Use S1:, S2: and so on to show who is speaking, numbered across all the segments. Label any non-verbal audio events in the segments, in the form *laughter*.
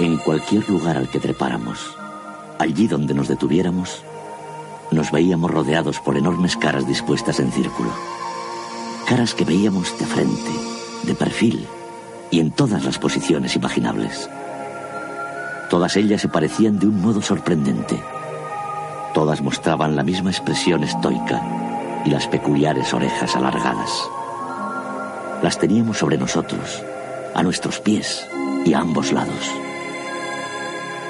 S1: En cualquier lugar al que trepáramos, allí donde nos detuviéramos, nos veíamos rodeados por enormes caras dispuestas en círculo. Caras que veíamos de frente, de perfil y en todas las posiciones imaginables. Todas ellas se parecían de un modo sorprendente. Todas mostraban la misma expresión estoica y las peculiares orejas alargadas. Las teníamos sobre nosotros, a nuestros pies y a ambos lados.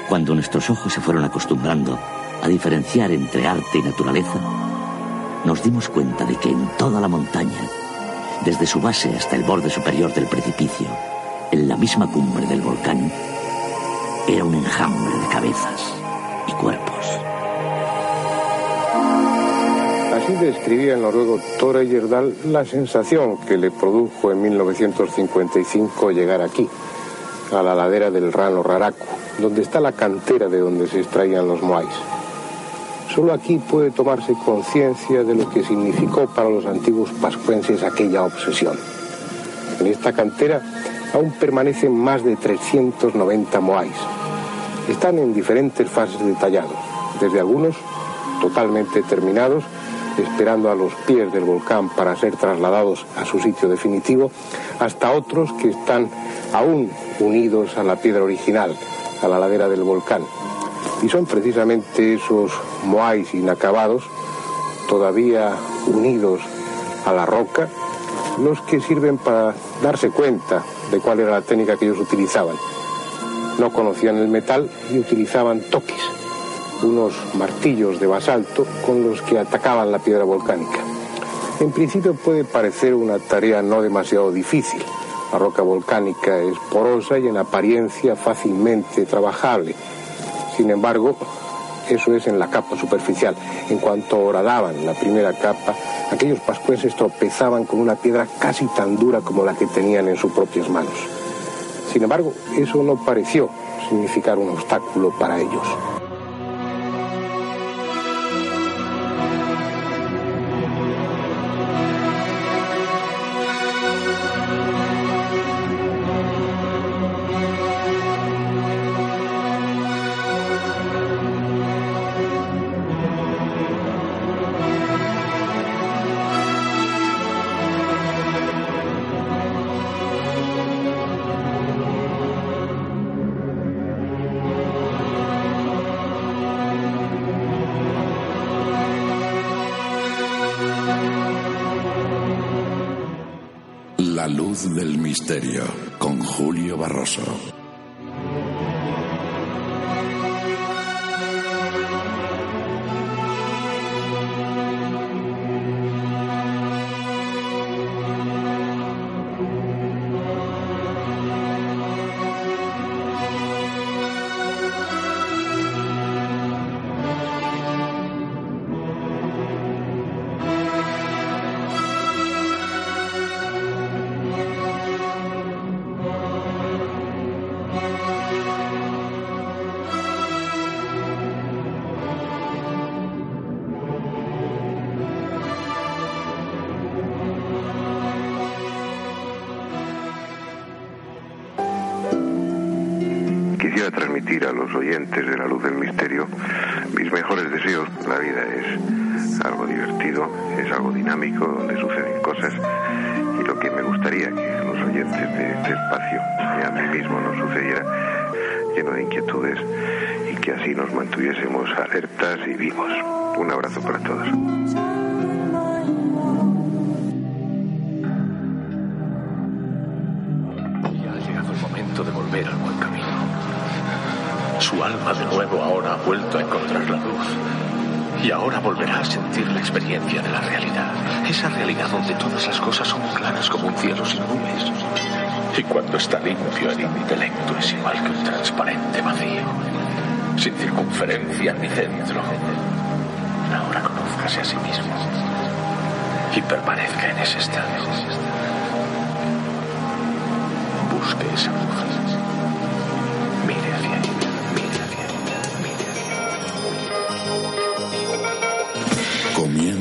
S1: Cuando nuestros ojos se fueron acostumbrando a diferenciar entre arte y naturaleza, nos dimos cuenta de que en toda la montaña, desde su base hasta el borde superior del precipicio, en la misma cumbre del volcán, era un enjambre de cabezas y cuerpos.
S2: Así describía el noruego Tore Yerdal la sensación que le produjo en 1955 llegar aquí, a la ladera del Rano Raraku, donde está la cantera de donde se extraían los moais. Solo aquí puede tomarse conciencia de lo que significó para los antiguos pascuenses aquella obsesión. En esta cantera aún permanecen más de 390 moais. Están en diferentes fases de tallado, desde algunos totalmente terminados, esperando a los pies del volcán para ser trasladados a su sitio definitivo, hasta otros que están aún unidos a la piedra original, a la ladera del volcán. Y son precisamente esos moais inacabados, todavía unidos a la roca, los que sirven para darse cuenta de cuál era la técnica que ellos utilizaban. No conocían el metal y utilizaban toques, unos martillos de basalto con los que atacaban la piedra volcánica. En principio puede parecer una tarea no demasiado difícil. La roca volcánica es porosa y en apariencia fácilmente trabajable. Sin embargo, eso es en la capa superficial. En cuanto horadaban la primera capa, aquellos pascuenses tropezaban con una piedra casi tan dura como la que tenían en sus propias manos. Sin embargo, eso no pareció significar un obstáculo para ellos.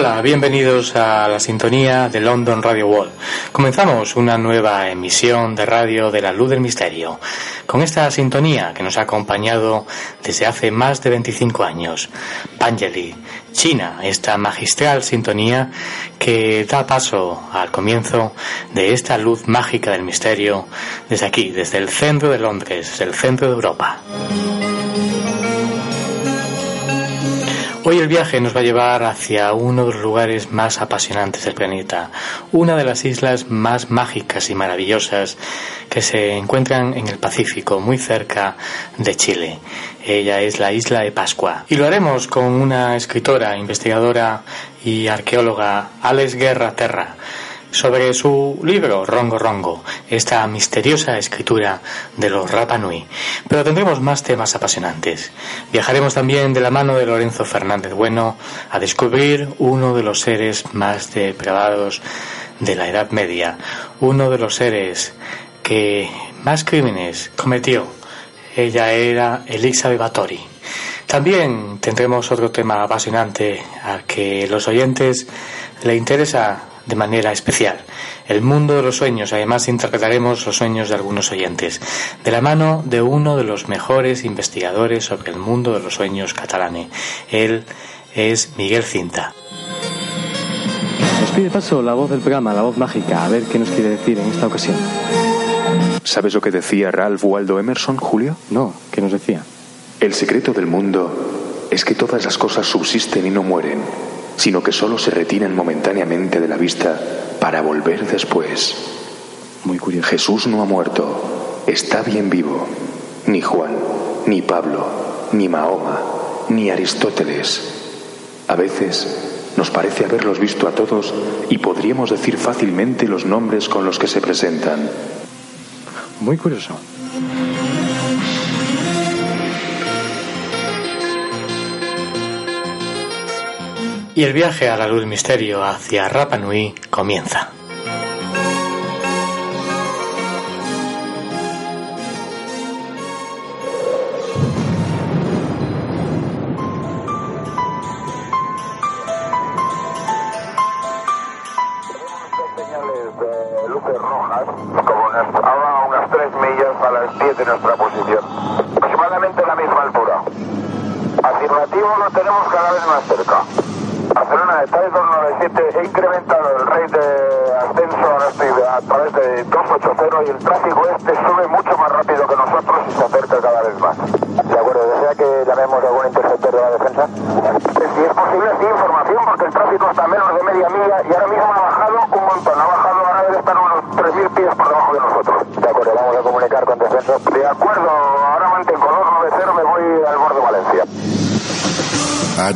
S3: Hola, bienvenidos a la sintonía de London Radio Wall. Comenzamos una nueva emisión de radio de la luz del misterio, con esta sintonía que nos ha acompañado desde hace más de 25 años. Panjali, China, esta magistral sintonía que da paso al comienzo de esta luz mágica del misterio desde aquí, desde el centro de Londres, desde el centro de Europa. Hoy el viaje nos va a llevar hacia uno de los lugares más apasionantes del planeta, una de las islas más mágicas y maravillosas que se encuentran en el Pacífico, muy cerca de Chile. Ella es la isla de Pascua. Y lo haremos con una escritora, investigadora y arqueóloga, Alex Guerra Terra sobre su libro Rongo Rongo, esta misteriosa escritura de los Rapa Nui. Pero tendremos más temas apasionantes. Viajaremos también de la mano de Lorenzo Fernández Bueno a descubrir uno de los seres más depravados de la Edad Media, uno de los seres que más crímenes cometió. Ella era Elisa de Batori. También tendremos otro tema apasionante a que los oyentes le interesa de manera especial. El mundo de los sueños. Además, interpretaremos los sueños de algunos oyentes, de la mano de uno de los mejores investigadores sobre el mundo de los sueños catalane. Él es Miguel Cinta.
S4: Nos pide paso la voz del programa, la voz mágica, a ver qué nos quiere decir en esta ocasión.
S5: ¿Sabes lo que decía Ralph Waldo Emerson, Julio?
S4: No, ¿qué nos decía?
S5: El secreto del mundo es que todas las cosas subsisten y no mueren sino que solo se retiran momentáneamente de la vista para volver después.
S4: Muy curioso.
S5: Jesús no ha muerto, está bien vivo. Ni Juan, ni Pablo, ni Mahoma, ni Aristóteles. A veces nos parece haberlos visto a todos y podríamos decir fácilmente los nombres con los que se presentan.
S4: Muy curioso.
S3: Y el viaje a la luz misterio hacia Rapa Nui comienza.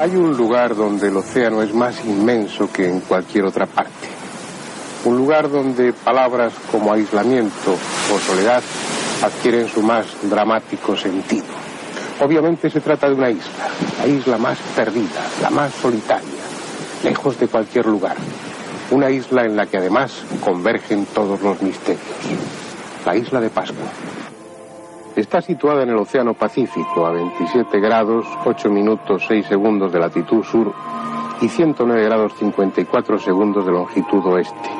S2: Hay un lugar donde el océano es más inmenso que en cualquier otra parte. Un lugar donde palabras como aislamiento o soledad adquieren su más dramático sentido. Obviamente se trata de una isla, la isla más perdida, la más solitaria, lejos de cualquier lugar. Una isla en la que además convergen todos los misterios. La isla de Pascua. Está situada en el Océano Pacífico, a 27 grados, 8 minutos 6 segundos de latitud sur y 109 grados 54 segundos de longitud oeste.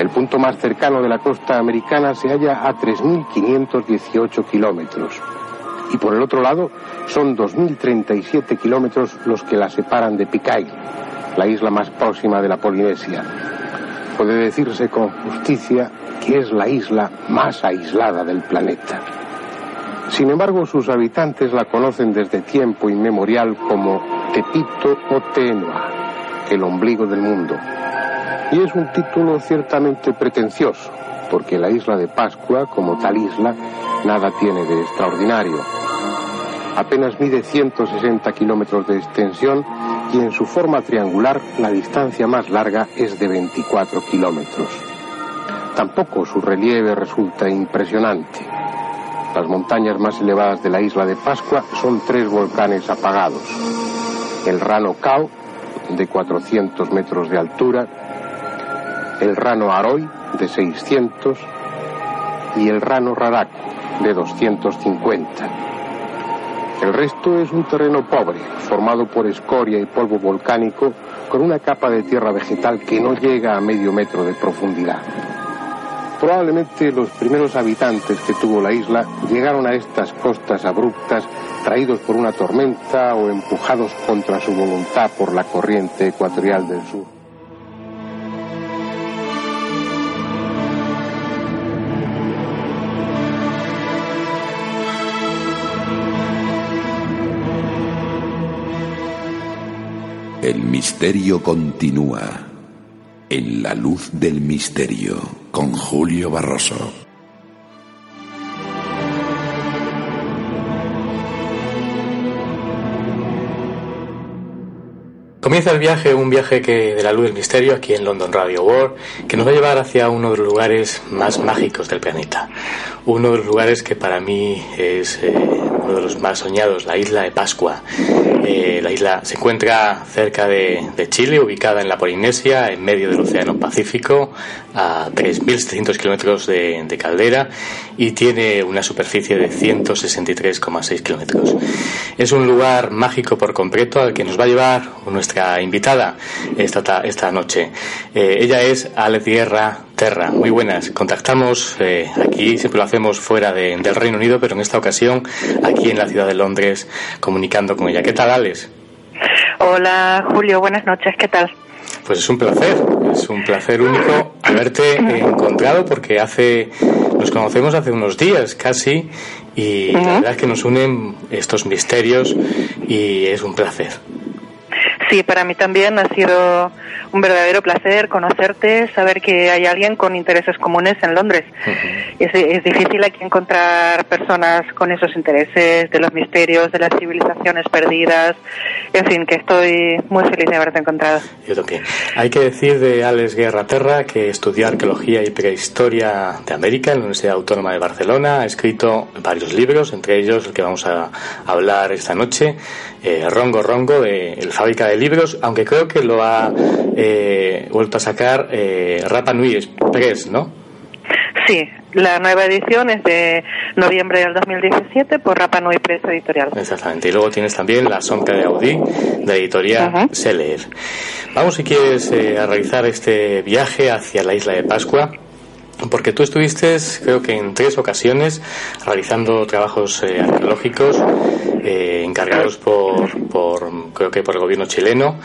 S2: El punto más cercano de la costa americana se halla a 3.518 kilómetros. Y por el otro lado, son 2.037 kilómetros los que la separan de Picay, la isla más próxima de la Polinesia. Puede decirse con justicia que es la isla más aislada del planeta. Sin embargo, sus habitantes la conocen desde tiempo inmemorial como Tepito o Tenua, el ombligo del mundo. Y es un título ciertamente pretencioso, porque la isla de Pascua, como tal isla, nada tiene de extraordinario. Apenas mide 160 kilómetros de extensión y en su forma triangular la distancia más larga es de 24 kilómetros. Tampoco su relieve resulta impresionante. Las montañas más elevadas de la isla de Pascua son tres volcanes apagados. El Rano Cao, de 400 metros de altura, el Rano Aroy, de 600, y el Rano Raraku, de 250. El resto es un terreno pobre, formado por escoria y polvo volcánico, con una capa de tierra vegetal que no llega a medio metro de profundidad. Probablemente los primeros habitantes que tuvo la isla llegaron a estas costas abruptas traídos por una tormenta o empujados contra su voluntad por la corriente ecuatorial del sur.
S6: El misterio continúa. En la luz del misterio, con Julio Barroso.
S3: Comienza el viaje, un viaje que de la luz del misterio aquí en London Radio World, que nos va a llevar hacia uno de los lugares más mágicos del planeta. Uno de los lugares que para mí es eh, uno de los más soñados, la isla de Pascua. Eh, la isla se encuentra cerca de, Chile, ubicada en la Polinesia, en medio del Océano Pacífico, a 3.700 kilómetros de, de, caldera y tiene una superficie de 163,6 kilómetros. Es un lugar mágico por completo al que nos va a llevar nuestra invitada esta, esta noche. Eh, ella es Alex Guerra Terra. Muy buenas. Contactamos eh, aquí, siempre lo hacemos fuera de, del Reino Unido, pero en esta ocasión aquí en la ciudad de Londres, comunicando con ella. ¿Qué tal, Alex?
S7: Hola, Julio. Buenas noches. ¿Qué tal?
S3: Pues es un placer, es un placer único haberte encontrado porque hace, nos conocemos hace unos días casi y la verdad es que nos unen estos misterios y es un placer.
S7: Sí, para mí también ha sido un verdadero placer conocerte, saber que hay alguien con intereses comunes en Londres. es, es, difícil aquí encontrar personas con esos intereses de los misterios, de las civilizaciones perdidas. En fin, que estoy muy feliz de haberte encontrado.
S3: Yo también. Hay que decir de Alex Guerra Terra que estudió arqueología y prehistoria de América en la Universidad Autónoma de Barcelona. Ha escrito varios libros, entre ellos el que vamos a hablar esta noche, eh, Rongo Rongo, de El Fábrica de Libros, aunque creo que lo ha eh, vuelto a sacar eh, Rapa Nui Express, ¿no?
S7: Sí, la nueva edición es de noviembre del 2017 por Rapa Nui Press Editorial.
S3: Exactamente. Y luego tienes también La Sombra de Audí, de editorial uh -huh. Vamos, si quieres, eh, a realizar este viaje hacia la isla de Pascua. Porque tú estuviste, creo que en tres ocasiones, realizando trabajos eh, arqueológicos eh, encargados por, por, creo que por el gobierno chileno.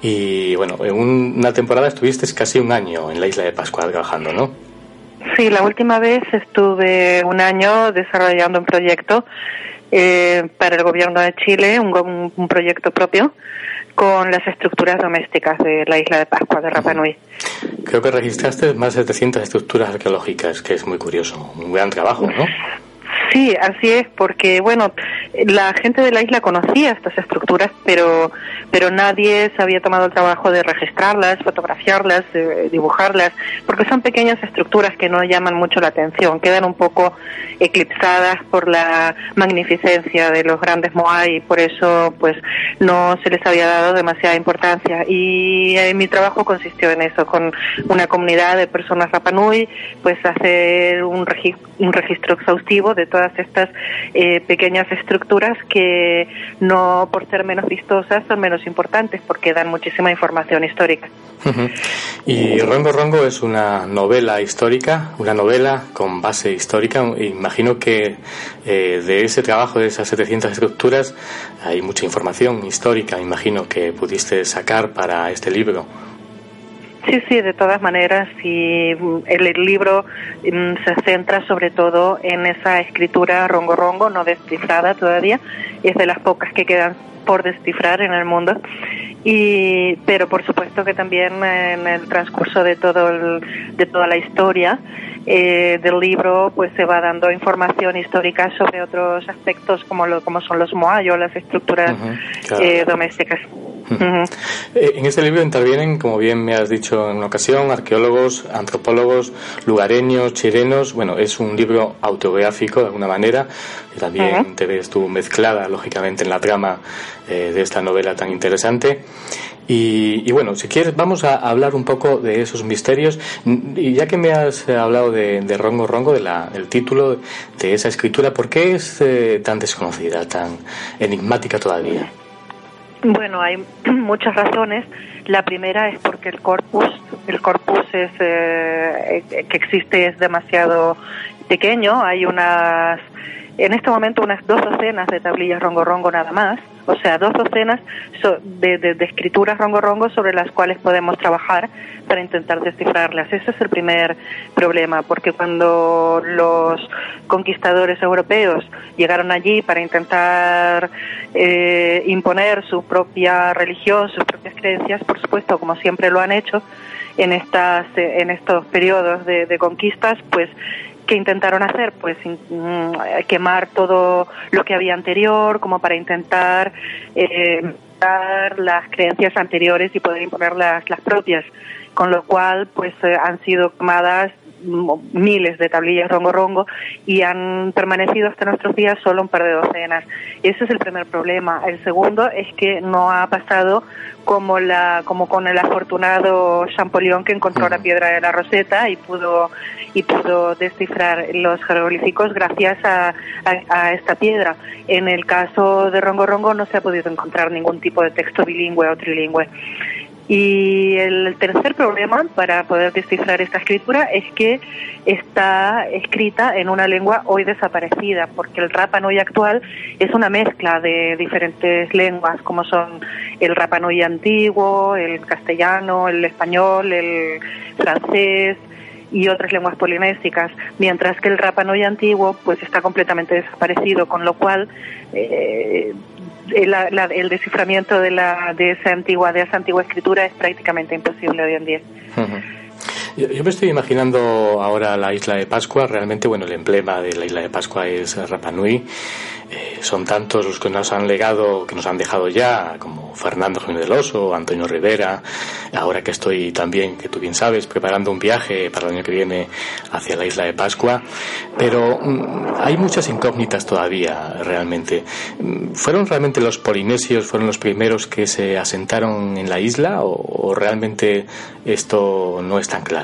S3: Y bueno, en un, una temporada estuviste casi un año en la isla de Pascua trabajando, ¿no?
S7: Sí, la última vez estuve un año desarrollando un proyecto eh, para el gobierno de Chile, un, un, proyecto propio con las estructuras domésticas de la isla de Pascua de Rapa Nui.
S3: Creo que registraste más de 700 estructuras arqueológicas, que es muy curioso, un gran trabajo, ¿no?
S7: Sí, así es, porque bueno, la gente de la isla conocía estas estructuras, pero pero nadie se había tomado el trabajo de registrarlas, fotografiarlas, dibujarlas, porque son pequeñas estructuras que no llaman mucho la atención, quedan un poco eclipsadas por la magnificencia de los grandes moai y por eso pues no se les había dado demasiada importancia. Y eh, mi trabajo consistió en eso, con una comunidad de personas Rapanui, pues hacer un, un registro exhaustivo de todas estas eh, pequeñas estructuras que no por ser menos vistosas son menos importantes porque dan muchísima información histórica.
S3: Y Rongo Rongo es una novela histórica, una novela con base histórica. Imagino que eh, de ese trabajo, de esas 700 estructuras, hay mucha información histórica, imagino que pudiste sacar para este libro.
S7: Sí, sí, de todas maneras, y mm, el, libro mm, se centra sobre todo en esa escritura rongo rongo, no descifrada todavía, y es de las pocas que quedan por descifrar en el mundo. Y, pero por supuesto que también en el transcurso de todo de toda la historia eh, del libro pues se va dando información histórica sobre otros aspectos como lo, como son los moayos, las estructuras eh, domésticas.
S3: Eh, en este libro intervienen, como bien me has dicho en una ocasión, arqueólogos, antropólogos, lugareños, chilenos. Bueno, es un libro autobiográfico de alguna manera. Y también te ves tú mezclada, lógicamente, en la trama de esta novela tan interesante. Y, bueno, si quieres, vamos a hablar un poco de esos misterios. Y ya que me has hablado de, Rongo Rongo, del título de esa escritura, ¿por qué es eh, tan desconocida, tan enigmática todavía?
S7: Bueno, hay *clears throat* muchas razones. La primera es porque el corpus, el corpus es, eh, que existe es demasiado pequeño. Hay unas en este momento unas dos docenas de tablillas rongo rongo nada más, o sea, dos docenas de, de, escrituras rongo rongo sobre las cuales podemos trabajar para intentar descifrarlas. Ese es el primer problema, porque cuando los conquistadores europeos llegaron allí para intentar eh, imponer su propia religión, sus propias creencias, por supuesto, como siempre lo han hecho, en estas en estos periodos de, de conquistas, pues que intentaron hacer? Pues mm, quemar todo lo que había anterior, como para intentar eh, dar las creencias anteriores y poder imponer las, las propias. Con lo cual, pues eh, han sido quemadas miles de tablillas rongo rongo y han permanecido hasta nuestros días solo un par de docenas. Ese es el primer problema. El segundo es que no ha pasado como la como con el afortunado Champollion que encontró la piedra de la Roseta y pudo y pudo descifrar los jeroglíficos gracias a, esta piedra. En el caso de Rongo Rongo no se ha podido encontrar ningún tipo de texto bilingüe o trilingüe. Y el tercer problema para poder descifrar esta escritura es que está escrita en una lengua hoy desaparecida, porque el Rapa Nui actual es una mezcla de diferentes lenguas, como son el Rapa Nui antiguo, el castellano, el español, el francés, y otras lenguas polinésicas, mientras que el Rapa Nui antiguo pues está completamente desaparecido, con lo cual eh, el, desciframiento de, la, de, esa antigua, de esa antigua escritura es prácticamente imposible hoy en día.
S3: Yo, me estoy imaginando ahora la isla de Pascua. Realmente, bueno, el emblema de la isla de Pascua es Rapa Nui. Eh, son tantos los que nos han legado, que nos han dejado ya, como Fernando Jiménez del Oso, Antonio Rivera, ahora que estoy también, que tú bien sabes, preparando un viaje para el año que viene hacia la isla de Pascua, pero mm, hay muchas incógnitas todavía, realmente. Mm, ¿Fueron realmente los polinesios, fueron los primeros que se asentaron en la isla o realmente esto no es tan claro?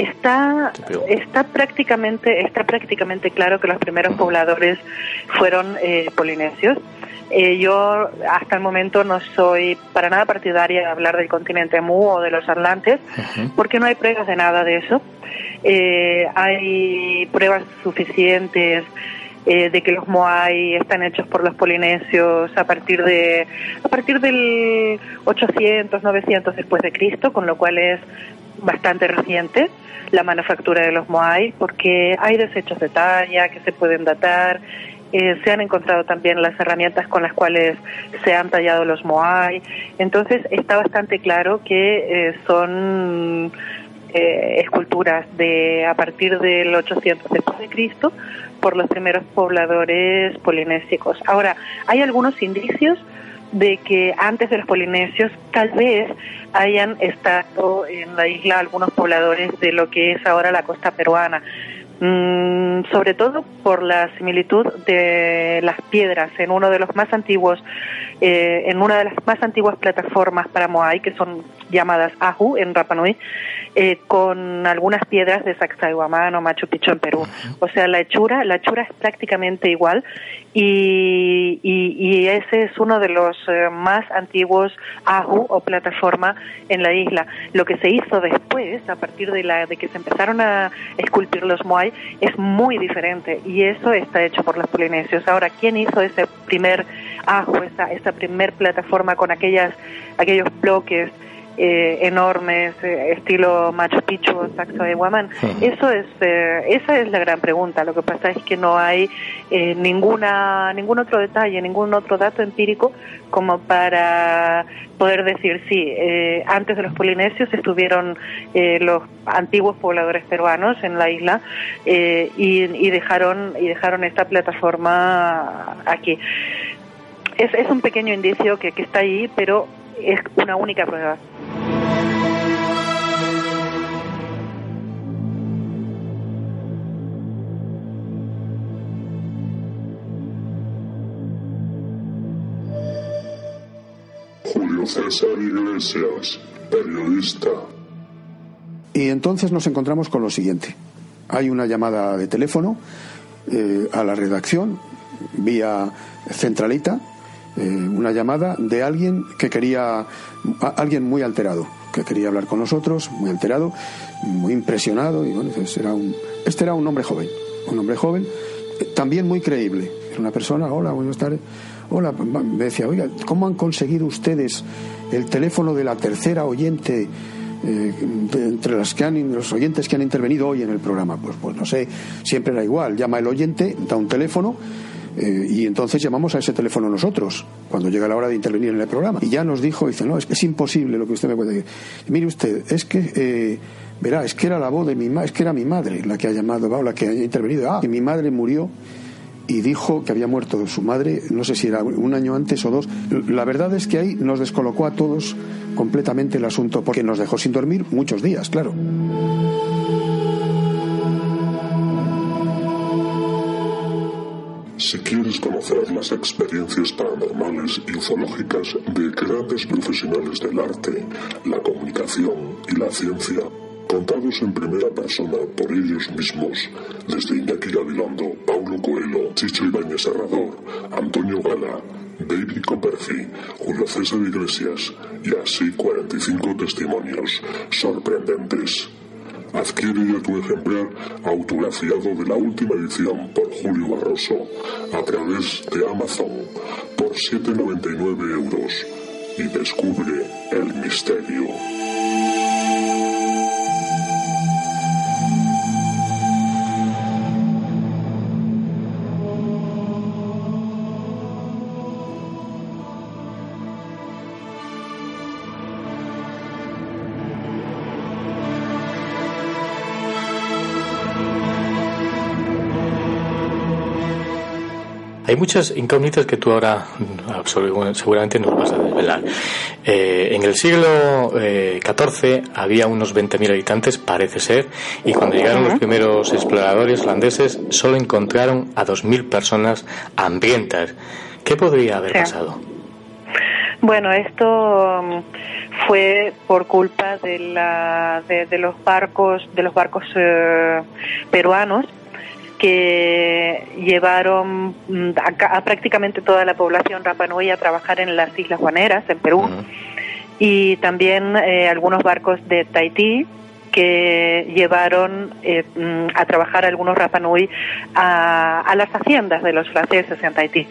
S7: Está, está prácticamente, está prácticamente claro que los primeros pobladores fueron eh, polinesios. Eh, yo hasta el momento no soy para nada partidaria de hablar del continente Mu o de los Atlantes, porque no hay pruebas de nada de eso. Eh, hay pruebas suficientes de que los Moai están hechos por los polinesios a partir de a partir del 800 900 después de Cristo, con lo cual es bastante reciente la manufactura de los Moai porque hay desechos de talla que se pueden datar. Eh, se han encontrado también las herramientas con las cuales se han tallado los Moai. Entonces está bastante claro que eh, son eh, esculturas de a partir del 800 después de Cristo por los primeros pobladores polinésicos. Ahora, hay algunos indicios de que antes de los polinesios tal vez hayan estado en la isla algunos pobladores de lo que es ahora la costa peruana. Mm, sobre todo por la similitud de las piedras en uno de los más antiguos, eh, en una de las más antiguas plataformas para Moai, que son llamadas Ahu en Rapa Nui, eh, con algunas piedras de Sacsayhuamán o Machu Picchu en Perú. O sea, la hechura, la hechura es prácticamente igual y, y, ese es uno de los eh, más antiguos Ahu o plataforma en la isla. Lo que se hizo después, a partir de, la, de que se empezaron a esculpir los Moai, es muy diferente y eso está hecho por los polinesios. Ahora, ¿quién hizo ese primer Ahu, esa, esa primer plataforma con aquellas, aquellos bloques? Eh, enormes, eh, estilo Machu Picchu o Saxo de Guamán. Eso es, eh, esa es la gran pregunta. Lo que pasa es que no hay eh, ninguna, ningún otro detalle, ningún otro dato empírico como para poder decir sí. antes de los polinesios estuvieron los antiguos pobladores peruanos en la isla y, y dejaron y dejaron esta plataforma aquí. Es, es un pequeño indicio que, que está ahí, pero es una única prueba.
S8: César Iglesias, periodista.
S9: Y entonces nos encontramos con lo siguiente. Hay una llamada de teléfono eh, a la redacción vía centralita eh, una llamada de alguien que quería, alguien muy alterado, que quería hablar con nosotros, muy alterado, muy impresionado, y bueno, pues era un, este era un hombre joven, un hombre joven, eh, también muy creíble. Era una persona, hola, buenas tardes. Hola, me decía, oiga, ¿cómo han conseguido ustedes el teléfono de la tercera oyente eh, entre las que han, los oyentes que han intervenido hoy en el programa? Pues, pues no sé, siempre era igual. Llama el oyente, da un teléfono eh, y entonces llamamos a ese teléfono nosotros, cuando llega la hora de intervenir en el programa. Y ya nos dijo, dice, no, es que es imposible lo que usted me puede decir. mire usted, es que, eh, verá, es que era la voz de mi madre, es que era mi madre la que ha llamado, o la que ha intervenido. Ah, que mi madre murió y dijo que había muerto su madre, no sé si era un año antes o dos. La verdad es que ahí nos descolocó a todos completamente el asunto, porque nos dejó sin dormir muchos días, claro.
S8: Si quieres conocer las experiencias paranormales y ufológicas de grandes profesionales del arte, la comunicación y la ciencia, contados en primera persona por ellos mismos, desde Iñaki Gabilondo, Paulo Coelho, Chicho Ibáñez Serrador, Antonio Gala, David Copperfield, Julio César Iglesias y así 45 testimonios sorprendentes. Adquiere ya tu ejemplar autografiado de la última edición por Julio Barroso a través de Amazon por 7,99 euros y descubre el misterio.
S3: Hay muchas incógnitas que tú ahora seguramente nos vas a desvelar. Eh, en el siglo XIV eh, había unos 20.000 habitantes, parece ser, y cuando llegaron los primeros exploradores holandeses solo encontraron a 2.000 personas hambrientas. ¿Qué podría haber pasado?
S7: Bueno, esto mm, fue por culpa de, la, de, los barcos de los barcos eh, peruanos que llevaron mm, a, prácticamente toda la población Rapanui a trabajar en las Islas Guaneras, en Perú, y también eh, algunos barcos de Tahití que llevaron eh, mm, a trabajar algunos Rapanui a, a las haciendas de los franceses en Tahití.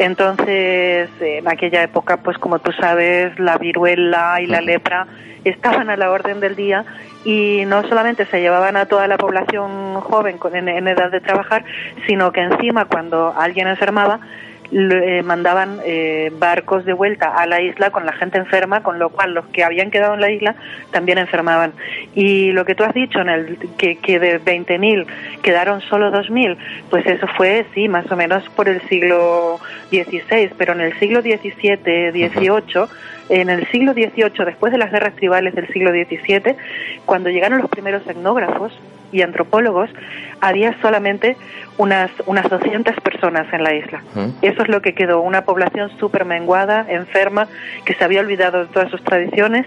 S7: Entonces, en aquella época, pues como tú sabes, la viruela y la lepra estaban a la orden del día y no solamente se llevaban a toda la población joven en, edad de trabajar, sino que encima cuando alguien enfermaba, eh, mandaban eh, barcos de vuelta a la isla con la gente enferma, con lo cual los que habían quedado en la isla también enfermaban. Y lo que tú has dicho, en el, que, que de 20.000 quedaron solo 2.000, pues eso fue, sí, más o menos por el siglo XVI, pero en el siglo XVII, XVIII, en el siglo XVIII, después de las guerras tribales del siglo XVII, cuando llegaron los primeros etnógrafos y antropólogos, había solamente unas, unas 200 personas en la isla. Eso es lo que quedó, una población súper menguada, enferma, que se había olvidado de todas sus tradiciones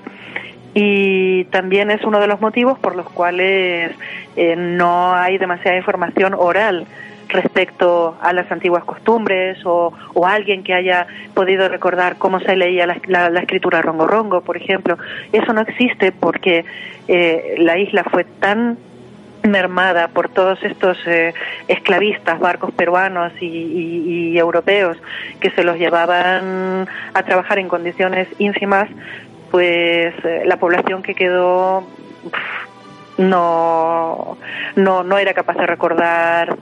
S7: y también es uno de los motivos por los cuales eh, no hay demasiada información oral respecto a las antiguas costumbres o, o alguien que haya podido recordar cómo se leía la, la, escritura rongo rongo, por ejemplo. Eso no existe porque eh, la isla fue tan mermada por todos estos eh, esclavistas, barcos peruanos y, europeos que se los llevaban a trabajar en condiciones ínfimas, pues eh, la población que quedó no, no, no era capaz de recordar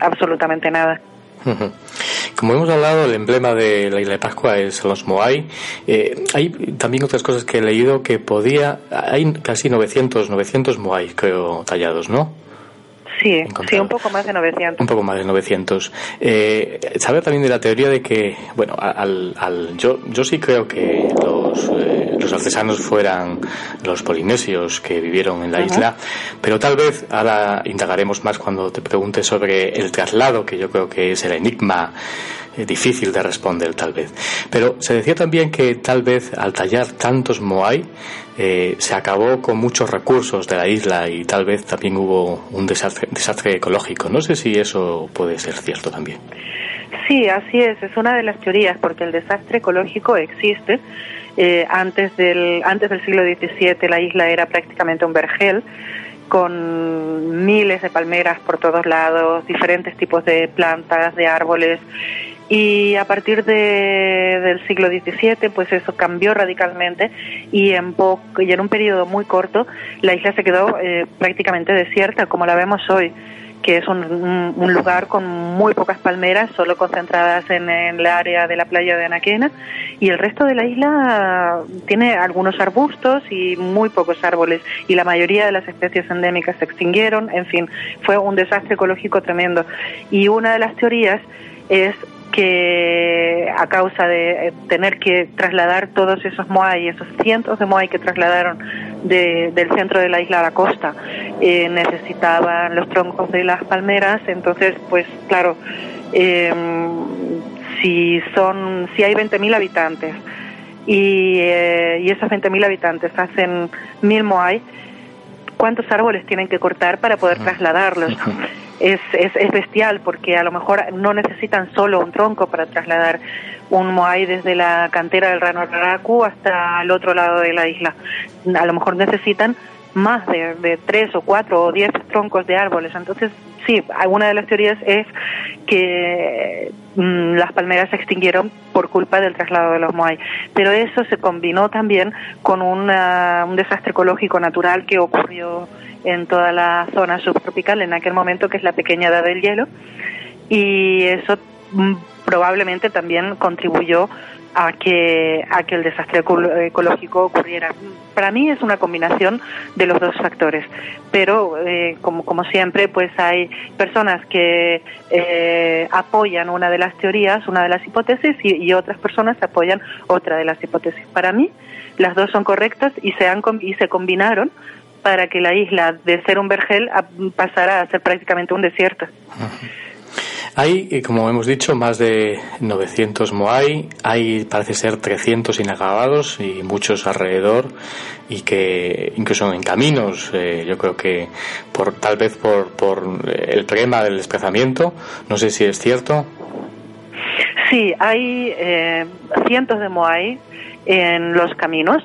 S7: absolutamente nada. *laughs*
S3: Como hemos hablado, el emblema de la isla de Pascua es los Moai. Eh, hay también otras cosas que he leído que podía. Hay casi 900, 900 Moai, creo, tallados, ¿no?
S7: Sí, sí, un poco más de 900.
S3: Un poco más de 900. Eh, saber también de la teoría de que, bueno, al, al yo, yo sí creo que los, eh, los artesanos fueran los polinesios que vivieron en la uh -huh. isla, pero tal vez ahora indagaremos más cuando te pregunte sobre el traslado, que yo creo que es el enigma eh, difícil de responder tal vez. Pero se decía también que tal vez al tallar tantos moai eh, se acabó con muchos recursos de la isla y tal vez también hubo un desastre, desastre ecológico. No sé si eso puede ser cierto también.
S7: Sí, así es, es una de las teorías, porque el desastre ecológico existe. Eh, antes, del, antes del siglo XVII la isla era prácticamente un vergel con miles de palmeras por todos lados, diferentes tipos de plantas, de árboles, y a partir de, del siglo XVII pues eso cambió radicalmente y en, y en un periodo muy corto la isla se quedó eh, prácticamente desierta como la vemos hoy que es un, un, lugar con muy pocas palmeras, solo concentradas en el área de la playa de Anaquena, y el resto de la isla tiene algunos arbustos y muy pocos árboles, y la mayoría de las especies endémicas se extinguieron, en fin, fue un desastre ecológico tremendo. Y una de las teorías es que a causa de tener que trasladar todos esos moai, esos cientos de moai que trasladaron de, del centro de la isla a la costa, eh, necesitaban los troncos de las palmeras, entonces, pues claro, eh, si son, si hay 20.000 habitantes y, eh, y esos 20.000 habitantes hacen mil moai, ¿cuántos árboles tienen que cortar para poder trasladarlos? *laughs* es, es, es, bestial porque a lo mejor no necesitan solo un tronco para trasladar un moai desde la cantera del Rano Raraku hasta el otro lado de la isla. A lo mejor necesitan más de, de tres o cuatro o diez troncos de árboles. Entonces, sí, alguna de las teorías es que mmm, las palmeras se extinguieron por culpa del traslado de los moai. Pero eso se combinó también con una, un desastre ecológico natural que ocurrió en toda la zona subtropical en aquel momento, que es la pequeña edad del hielo, y eso mm, probablemente también contribuyó a que, a que el desastre ecológico ocurriera. Para mí es una combinación de los dos factores, pero eh, como, como siempre, pues hay personas que eh, apoyan una de las teorías, una de las hipótesis, y, y, otras personas apoyan otra de las hipótesis. Para mí, las dos son correctas y se, han, y se combinaron para que la isla, de ser un vergel, pasara a ser prácticamente un desierto.
S3: Hay, eh, como hemos dicho, más de 900 moai, hay parece ser 300 inacabados y muchos alrededor y que incluso en caminos, eh, yo creo que por tal vez por, por el problema del desplazamiento, no sé si es cierto.
S7: Sí, hay eh, cientos de moai en los caminos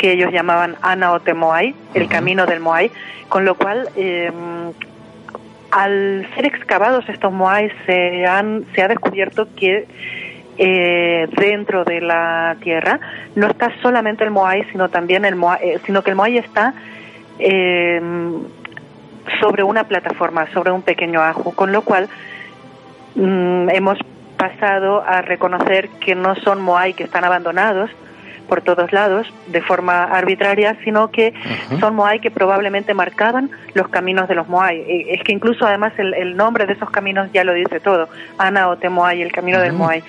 S7: que ellos llamaban Anaote Moai, el uh -huh. camino del Moai, con lo cual eh, al ser excavados estos Moai se, han, se ha descubierto que eh, dentro de la tierra no está solamente el Moai, sino también el Moai, eh, sino que el Moai está eh, sobre una plataforma, sobre un pequeño ajo, con lo cual mmm, hemos pasado a reconocer que no son Moai que están abandonados por todos lados de forma arbitraria, sino que son Moai que probablemente marcaban los caminos de los Moai. Es que incluso además el, nombre de esos caminos ya lo dice todo, Ana o Moai, el camino del Moai.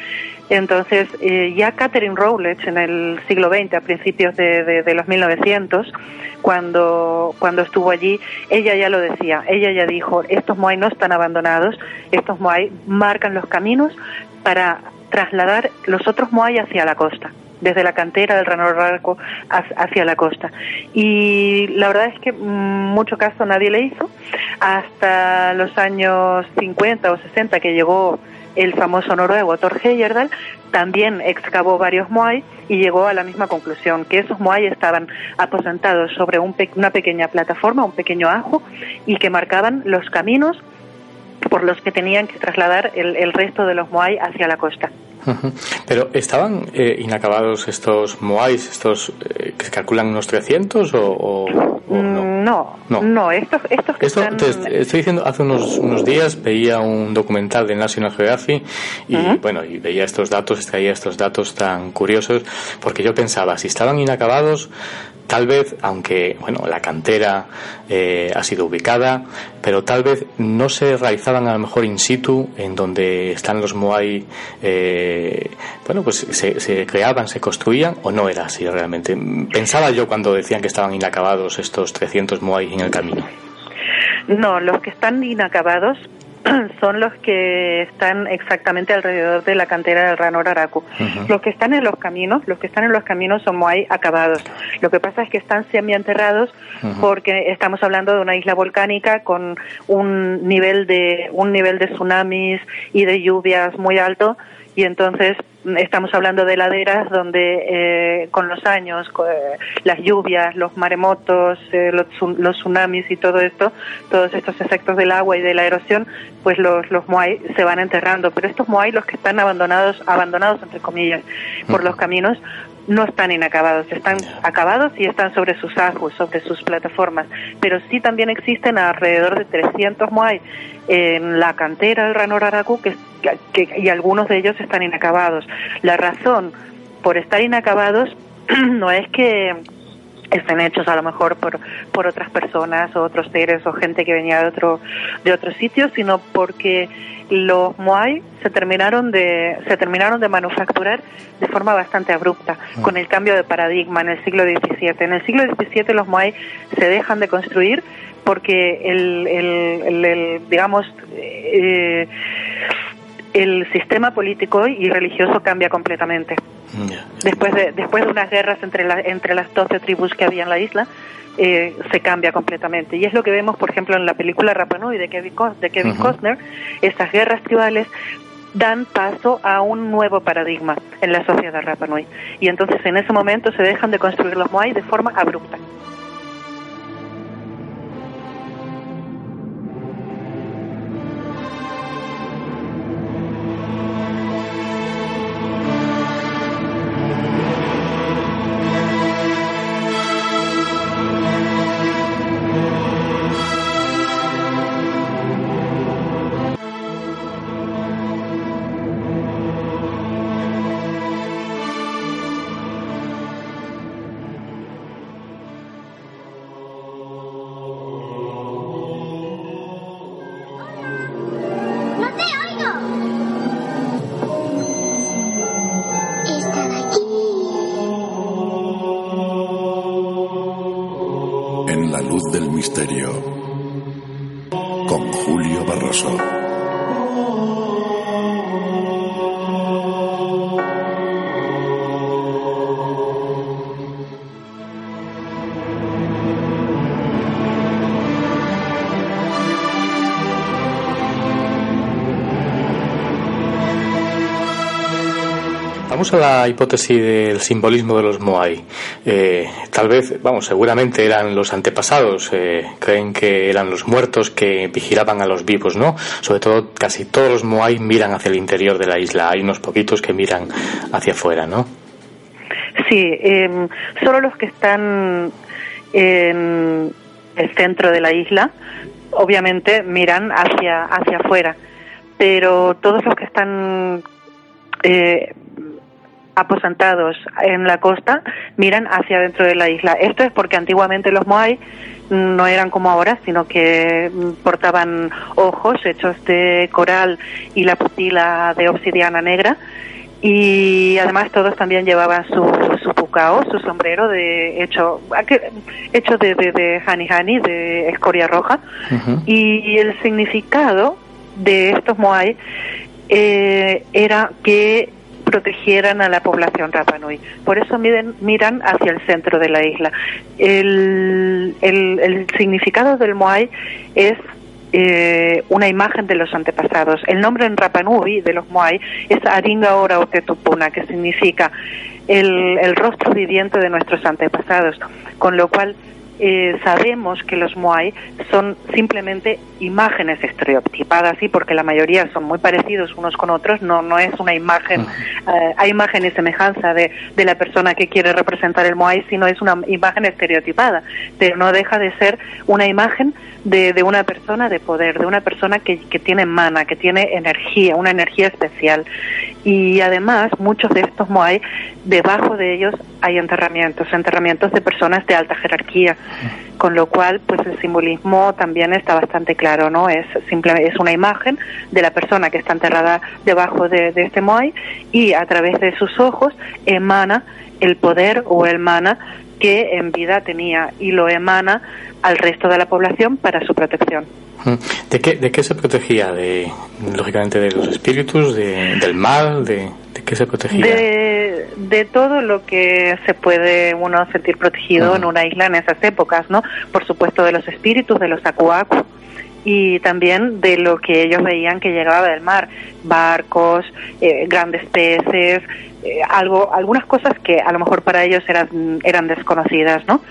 S7: Entonces, eh, ya Catherine Rowledge en el siglo XX, a principios de, de, los 1900, cuando, cuando estuvo allí, ella ya lo decía, ella ya dijo, estos Moai no están abandonados, estos Moai marcan los caminos para trasladar los otros Moai hacia la costa desde la cantera del Rano Rarco hacia la costa. Y la verdad es que mucho caso nadie le hizo. Hasta los años 50 o 60 que llegó el famoso noruego Thor Heyerdahl, también excavó varios Moai y llegó a la misma conclusión, que esos Moai estaban aposentados sobre una pequeña plataforma, un pequeño ajo, y que marcaban los caminos por los que tenían que trasladar el resto de los Moai hacia la costa.
S3: Pero estaban eh, inacabados estos Moais, estos eh, que se calculan unos 300 o,
S7: mm, no? no? no, estos, estos que
S3: están... estoy diciendo, hace unos, unos días veía un documental de National Geographic y bueno, y veía estos datos, extraía estos datos tan curiosos porque yo pensaba, si estaban inacabados, Tal vez, aunque bueno, la cantera eh, ha sido ubicada, pero tal vez no se realizaban a lo mejor in situ, en donde están los Moai, eh, bueno, pues se, se, creaban, se construían, o no era así realmente. Pensaba yo cuando decían que estaban inacabados estos 300 Moai en el camino.
S7: No, los que están inacabados *clears throat* son los que están exactamente alrededor de la cantera del Ranor Araku. Los que están en los caminos, los que están en los caminos son muy acabados. Lo que pasa es que están semi-enterrados porque estamos hablando de una isla volcánica con un nivel de un nivel de tsunamis y de lluvias muy alto y entonces estamos hablando de laderas donde eh, con los años, eh, las lluvias, los maremotos, eh, los, tsunamis y todo esto, todos estos efectos del agua y de la erosión, pues los, los moai se van enterrando. Pero estos moai, los que están abandonados, abandonados entre comillas, por los caminos, no están inacabados, están acabados y están sobre sus ajos, sobre sus plataformas, pero sí también existen alrededor de 300 moai en la cantera del Ranor Araku que, y algunos de ellos están inacabados. La razón por estar inacabados *clears throat* no es que estén hechos a lo mejor por, por otras personas o otros seres o gente que venía de otro de otros sitios, sino porque los Moai se terminaron de se terminaron de manufacturar de forma bastante abrupta ah. con el cambio de paradigma en el siglo XVII. En el siglo XVII los Moai se dejan de construir porque el, el, digamos eh, el sistema político y religioso cambia completamente. Después de, después de unas guerras entre, la, entre las 12 tribus que había en la isla, eh, se cambia completamente. Y es lo que vemos, por ejemplo, en la película Rapanui de Kevin, de Kevin Costner, estas guerras tribales dan paso a un nuevo paradigma en la sociedad Rapanui. Y entonces en ese momento se dejan de construir los Moai de forma abrupta.
S3: La hipótesis del simbolismo de los Moai. Eh, tal vez, vamos, seguramente eran los antepasados, eh, creen que eran los muertos que vigilaban a los vivos, ¿no? Sobre todo, casi todos los Moai miran hacia el interior de la isla, hay unos poquitos que miran hacia afuera, ¿no?
S7: Sí, em, solo los que están en el centro de la isla, obviamente miran hacia, hacia afuera, pero todos los que están eh, aposentados en la costa miran hacia dentro de la isla. Esto es porque antiguamente los moai no eran como ahora, sino que portaban ojos hechos de coral y la pupila de obsidiana negra. Y además todos también llevaban su, su pucao, su sombrero de hecho hecho de, de, de hani hani, de escoria roja. Y el significado de estos moai eh, era que protegieran a la población Rapanui. Por eso miran hacia el centro de la isla. El, significado del Moai es eh, una imagen de los antepasados. El nombre en Rapanui de los Moai es Aringa Ora Otetupuna, que significa el rostro viviente de nuestros antepasados, con lo cual eh, sabemos que los Moai son simplemente imágenes estereotipadas, sí, porque la mayoría son muy parecidos unos con otros, no, no es una imagen, eh, hay imagen y semejanza de, de la persona que quiere representar el Moai, sino es una imagen estereotipada, pero no deja de ser una imagen de, de una persona de poder, de una persona que, que tiene mana, que tiene energía, una energía especial. Y además, muchos de estos Moai, debajo de ellos hay enterramientos, enterramientos de personas de alta jerarquía, con lo cual, pues el simbolismo también está bastante claro, ¿no? Es simplemente es una imagen de la persona que está enterrada debajo de, de este Moai y a través de sus ojos emana el poder o el mana que en vida tenía y lo emana al resto de la población para su protección.
S3: ¿De qué, de qué se protegía? De, lógicamente de los espíritus, de, del mal, de, de qué se protegía?
S7: De, de todo lo que se puede uno sentir protegido en una isla en esas épocas, ¿no? Por supuesto de los espíritus, de los acuacu y también de lo que ellos veían que llegaba del mar, barcos, eh, grandes peces, eh, algo, algunas cosas que a lo mejor para ellos eran, eran desconocidas, ¿no?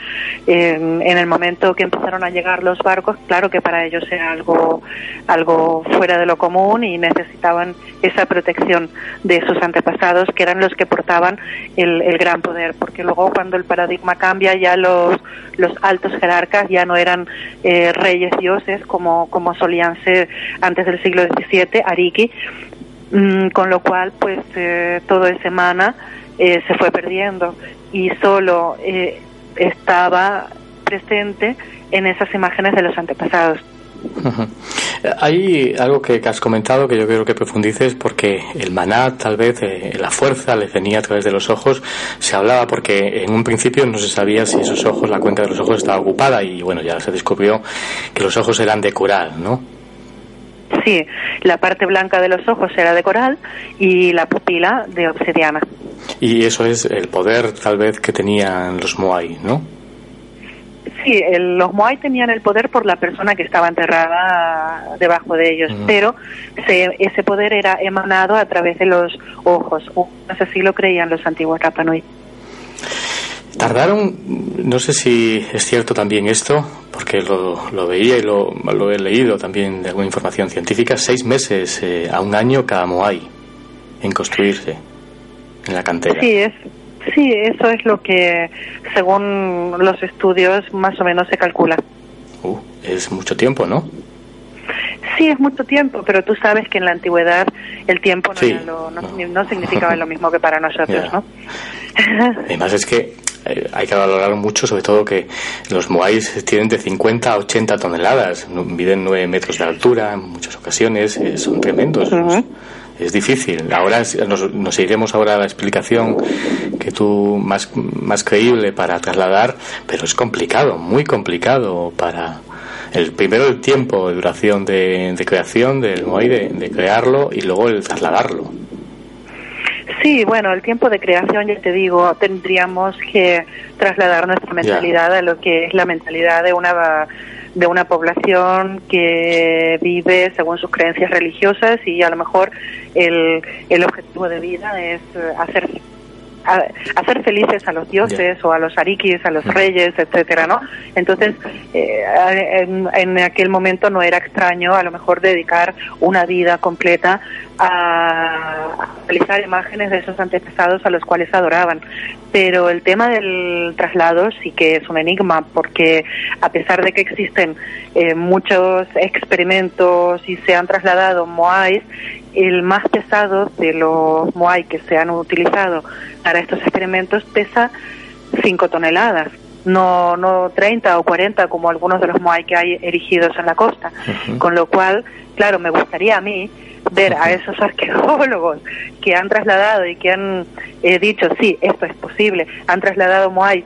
S7: en el momento que empezaron a llegar los barcos, claro que para ellos era algo, algo fuera de lo común y necesitaban esa protección de sus antepasados, que eran los que portaban el, el gran poder, porque luego cuando el paradigma cambia ya los, los altos jerarcas ya no eran eh, reyes dioses como, como solían ser antes del siglo XVII, Ariki, Mm, con lo cual pues eh, todo ese mana eh, se fue perdiendo y solo eh, estaba presente en esas imágenes de los antepasados.
S3: Hay algo que, has comentado que yo quiero que profundices porque el maná, tal vez, la fuerza le venía a través de los ojos. Se hablaba porque en un principio no se sabía si esos ojos, la cuenca de los ojos estaba ocupada y bueno, ya se descubrió que los ojos eran de coral, ¿no?
S7: Sí, la parte blanca de los ojos era de coral y la pupila de obsidiana.
S3: Y eso es el poder tal vez que tenían los Moai, ¿no?
S7: Sí, el, los Moai tenían el poder por la persona que estaba enterrada debajo de ellos, pero se, ese poder era emanado a través de los ojos, o así lo creían los antiguos Rapanui.
S3: Tardaron, no sé si es cierto también esto, porque lo, lo veía y lo, lo, he leído también de alguna información científica, seis meses eh, a un año cada Moai en construirse en la cantera.
S7: Sí, es, sí, eso es lo que, según los estudios, más o menos se calcula.
S3: Uh, es mucho tiempo, ¿no?
S7: Sí, es mucho tiempo, pero tú sabes que en la antigüedad el tiempo no,
S3: Sí.
S7: lo- no, no significaba lo mismo que para *laughs* nosotros. ¿no? *laughs*
S3: Además es que hay que valorar mucho, sobre todo que los moais tienen de 50 a 80 toneladas, miden 9 metros de altura en muchas ocasiones, eh, son tremendos. Es- Es difícil. Ahora nos, nos iremos ahora a la explicación que tú más, más creíble para trasladar, pero es complicado, muy complicado para el primero el tiempo de duración de, de creación del moai, de, de crearlo y luego el trasladarlo.
S7: Sí, bueno, el tiempo de creación, ya te digo, tendríamos que trasladar nuestra mentalidad a lo que es la mentalidad de una de una población que vive según sus creencias religiosas y a lo mejor el, el objetivo de vida es eh, hacer a- hacer felices a los dioses o a los arikis, a los reyes, etcétera, ¿no? Entonces, eh, en, en aquel momento no era extraño a lo mejor dedicar una vida completa a realizar imágenes de esos antepasados a los cuales adoraban. Pero el tema del traslado sí que es un enigma, porque a pesar de que existen eh, muchos experimentos y se han trasladado moais, el más pesado de los Moai que se han utilizado para estos experimentos pesa 5 toneladas, no, no 30 o 40 como algunos de los Moai que hay erigidos en la costa. Con lo cual, claro, me gustaría a mí ver a esos arqueólogos que han trasladado y que han eh, dicho, sí, esto es posible, han trasladado Moai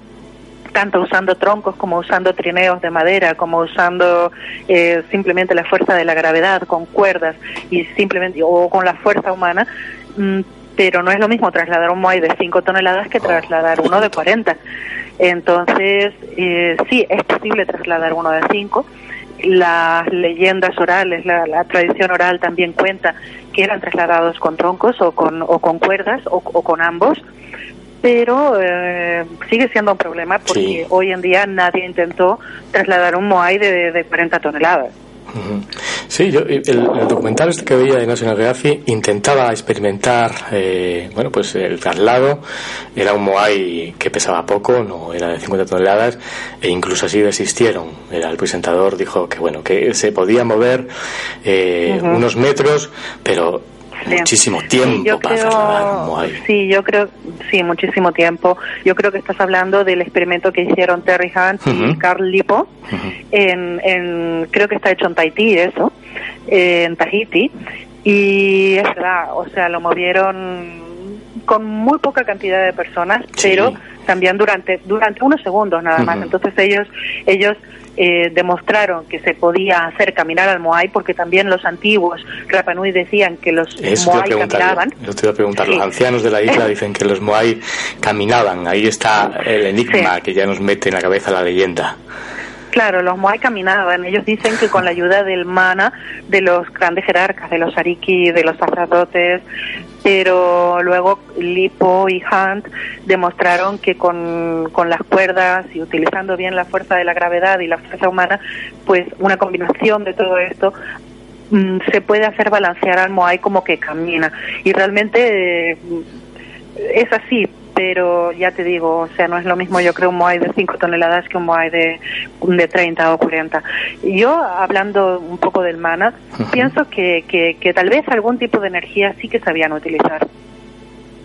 S7: tanto usando troncos como usando trineos de madera, como usando eh, simplemente la fuerza de la gravedad con cuerdas y simplemente o con la fuerza humana, mm, pero no es lo mismo trasladar un Moai de 5 toneladas que trasladar uno de 40. Entonces, eh, sí, es posible trasladar uno de 5 las leyendas orales, la, tradición oral también cuenta que eran trasladados con troncos o con cuerdas o, con ambos, pero eh, sigue siendo un problema porque hoy en día nadie intentó trasladar un Moai de, de 40 toneladas.
S3: Sí, yo, el, documental este que veía de National Geographic intentaba experimentar, eh, bueno, pues el traslado. Era un Moai que pesaba poco, no era de 50 toneladas, e incluso así desistieron. Era, el presentador dijo que, bueno, que se podía mover eh, unos metros, pero muchísimo tiempo para trasladar
S7: Sí, yo creo, sí, muchísimo tiempo. Yo creo que estás hablando del experimento que hicieron Terry Hunt y Carl Lipo, en, en, creo que está hecho en Tahití, eso, en Tahiti, y es verdad, o sea, lo movieron con muy poca cantidad de personas, pero también durante durante unos segundos nada más. Entonces ellos ellos eh, demostraron que se podía hacer caminar al Moai, porque también los antiguos Rapanui decían que los Moai caminaban.
S3: Yo te iba a preguntar, los ancianos de la isla *laughs* dicen que los Moai caminaban. Ahí está el enigma que ya nos mete en la cabeza la leyenda.
S7: Claro, los Moai caminaban. Ellos dicen que con la ayuda del mana de los grandes jerarcas, de los ariki, de los sacerdotes, pero luego Lipo y Hunt demostraron que con, con las cuerdas y utilizando bien la fuerza de la gravedad y la fuerza humana, pues una combinación de todo esto mm, se puede hacer balancear al Moai como que camina. Y realmente eh, es así, pero ya te digo, o sea, no es lo mismo yo creo un Moai de 5 toneladas que un Moai de, de 30 o 40. Yo, hablando un poco del mana, pienso que, que, que tal vez algún tipo de energía sí que sabían utilizar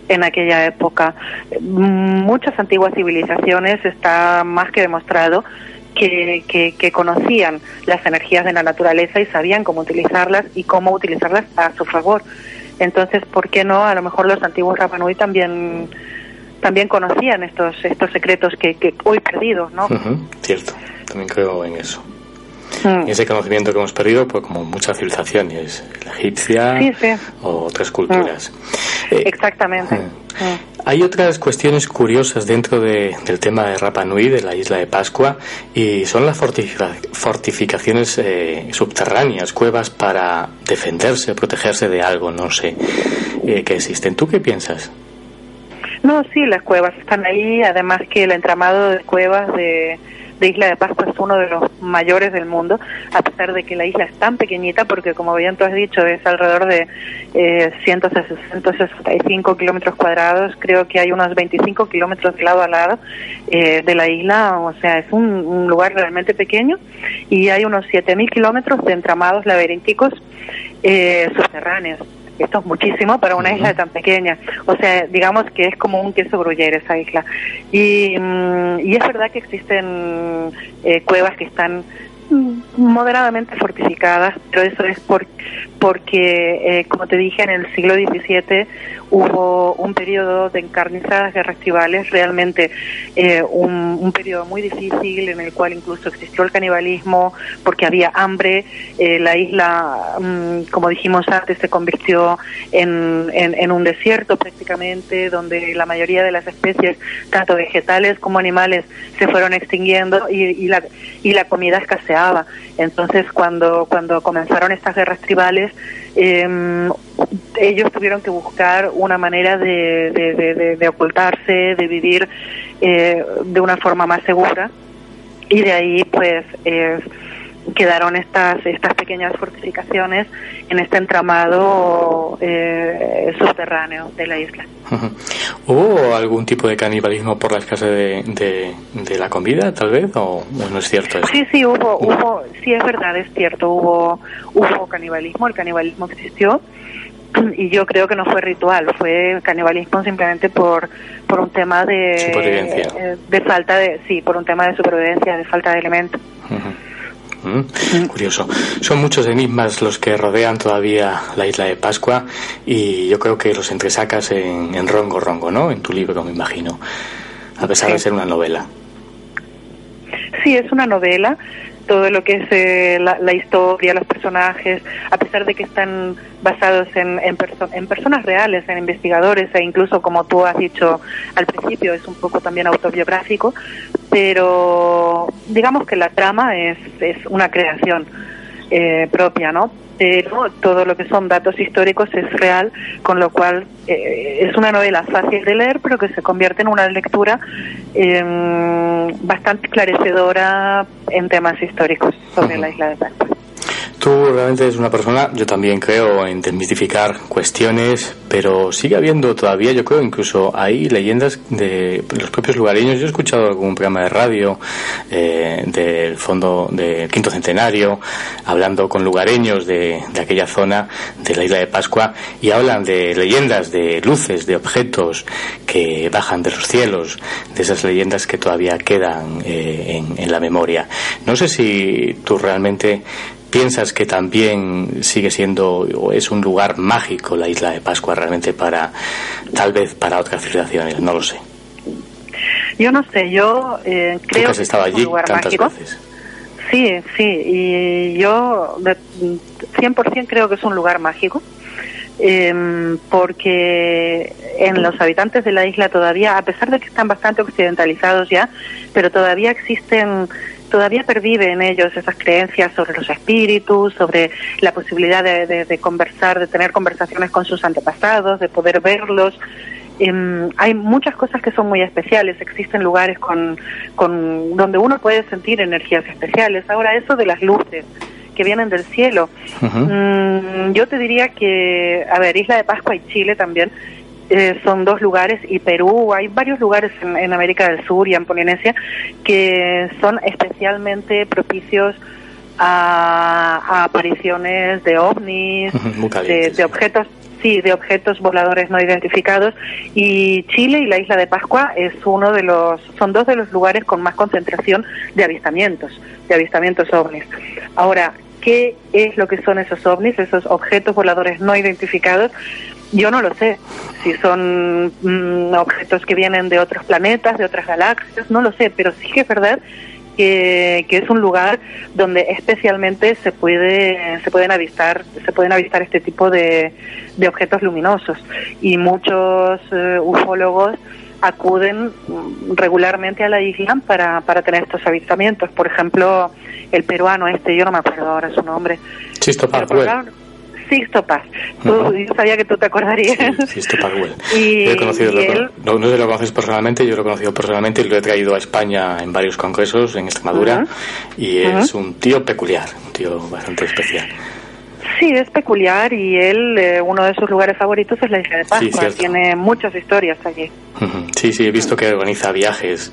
S7: en aquella época. Muchas antiguas civilizaciones está más que demostrado que, que, que, conocían las energías de la naturaleza y sabían cómo utilizarlas y cómo utilizarlas a su favor. Entonces, ¿por qué no? A lo mejor los antiguos Rapanui también también conocían estos estos secretos que, que hoy perdidos, ¿no?
S3: cierto, también creo en eso. Mm. Y ese conocimiento que hemos perdido, pues como muchas civilizaciones, la egipcia o otras culturas.
S7: Mm. Eh, Exactamente. Mm.
S3: Hay otras cuestiones curiosas dentro de, del tema de Rapa Nui, de la isla de Pascua, y son las fortificaciones eh, subterráneas, cuevas para defenderse, protegerse de algo, no sé, eh, que existen. ¿Tú qué piensas?
S7: No, sí, las cuevas están ahí, además que el entramado de cuevas de, Isla de Pascua es uno de los mayores del mundo, a pesar de que la isla es tan pequeñita, porque como bien tú has dicho, es alrededor de eh, 165 kilómetros cuadrados, creo que hay unos 25 kilómetros de lado a lado eh, de la isla, o sea, es un, lugar realmente pequeño, y hay unos 7.000 kilómetros de entramados laberínticos eh, subterráneos. Esto es muchísimo para una isla tan pequeña. O sea, digamos que es como un queso gruyere esa isla. Y, mm, y es verdad que existen eh, cuevas que están moderadamente fortificadas, pero eso es por, porque, eh, como te dije, en el siglo XVII hubo un periodo de encarnizadas guerras tribales, realmente eh, un, un, periodo muy difícil en el cual incluso existió el canibalismo porque había hambre, eh, la isla, mm, como dijimos antes, se convirtió en, en, un desierto prácticamente, donde la mayoría de las especies, tanto vegetales como animales, se fueron extinguiendo y, y, la, y la comida escaseaba. Entonces, cuando, cuando comenzaron estas guerras tribales, eh, ellos tuvieron que buscar una manera de, de, ocultarse, de vivir eh, de una forma más segura. Y de ahí pues quedaron estas estas pequeñas fortificaciones en este entramado eh, subterráneo de la isla. *laughs*
S3: ¿Hubo algún tipo de canibalismo por la escasez de, de, la comida, tal vez, o, no es cierto eso?
S7: Sí, sí, hubo, hubo, sí es verdad, es cierto, hubo, hubo canibalismo, el canibalismo existió y yo creo que no fue ritual, fue canibalismo simplemente por, por un tema de,
S3: eh,
S7: de falta de, sí, por un tema de supervivencia, de falta de elementos.
S3: Mm, curioso. Son muchos enigmas los que rodean todavía la isla de Pascua y yo creo que los entresacas en, en Rongo Rongo, ¿no? En tu libro, me imagino, a pesar de ser una novela.
S7: Sí, es una novela todo lo que es eh, la, historia, los personajes, a pesar de que están basados en, en, en, personas reales, en investigadores e incluso, como tú has dicho al principio, es un poco también autobiográfico, pero digamos que la trama es, es una creación eh, propia, ¿no? pero todo lo que son datos históricos es real, con lo cual eh, es una novela fácil de leer, pero que se convierte en una lectura eh, bastante esclarecedora en temas históricos sobre la isla de Pascua.
S3: Tú realmente eres una persona, yo también creo, en desmitificar cuestiones, pero sigue habiendo todavía, yo creo, incluso hay leyendas de los propios lugareños. Yo he escuchado algún programa de radio eh, del fondo del quinto centenario, hablando con lugareños de, de, aquella zona de la isla de Pascua, y hablan de leyendas, de luces, de objetos que bajan de los cielos, de esas leyendas que todavía quedan eh, en, en la memoria. No sé si tú realmente ¿Piensas que también sigue siendo o es un lugar mágico la isla de Pascua realmente para, tal vez para otras civilizaciones? No lo sé.
S7: Yo no sé, yo eh, creo
S3: que has estado allí tantas veces.
S7: Sí, sí, y yo 100% creo que es un lugar mágico. Eh, porque en los habitantes de la isla todavía, a pesar de que están bastante occidentalizados ya, pero todavía existen todavía pervive en ellos esas creencias sobre los espíritus, sobre la posibilidad de, conversar, de tener conversaciones con sus antepasados, de poder verlos. Em, hay muchas cosas que son muy especiales. Existen lugares con, con donde uno puede sentir energías especiales. Ahora eso de las luces que vienen del cielo. Mm, yo te diría que, a ver, Isla de Pascua y Chile también eh, son dos lugares y Perú, hay varios lugares en, América del Sur y en Polinesia que son especialmente propicios a, apariciones de ovnis, de, objetos sí, de objetos voladores no identificados y Chile y la isla de Pascua es uno de los son dos de los lugares con más concentración de avistamientos, de avistamientos ovnis. Ahora, ¿qué es lo que son esos ovnis, esos objetos voladores no identificados? Yo no lo sé. Si son mm, objetos que vienen de otros planetas, de otras galaxias, no lo sé, pero sí que es verdad que, es un lugar donde especialmente se puede se pueden avistar se pueden avistar este tipo de, de objetos luminosos y muchos uh, ufólogos acuden mm, regularmente a la isla para, para tener estos avistamientos. Por ejemplo, el peruano este, yo no me acuerdo ahora su nombre.
S3: Chisto
S7: Sixto Paz. Yo sabía que tú te acordarías.
S3: Sixto Paz, *laughs* y, he conocido, no, no, lo conoces personalmente, yo lo he conocido personalmente y lo he traído a España en varios congresos en Extremadura y es un tío peculiar, un tío bastante especial.
S7: Sí, es peculiar y él, eh, uno de sus lugares favoritos es la isla de Pascua. Tiene muchas historias allí.
S3: Sí, sí, he visto que organiza viajes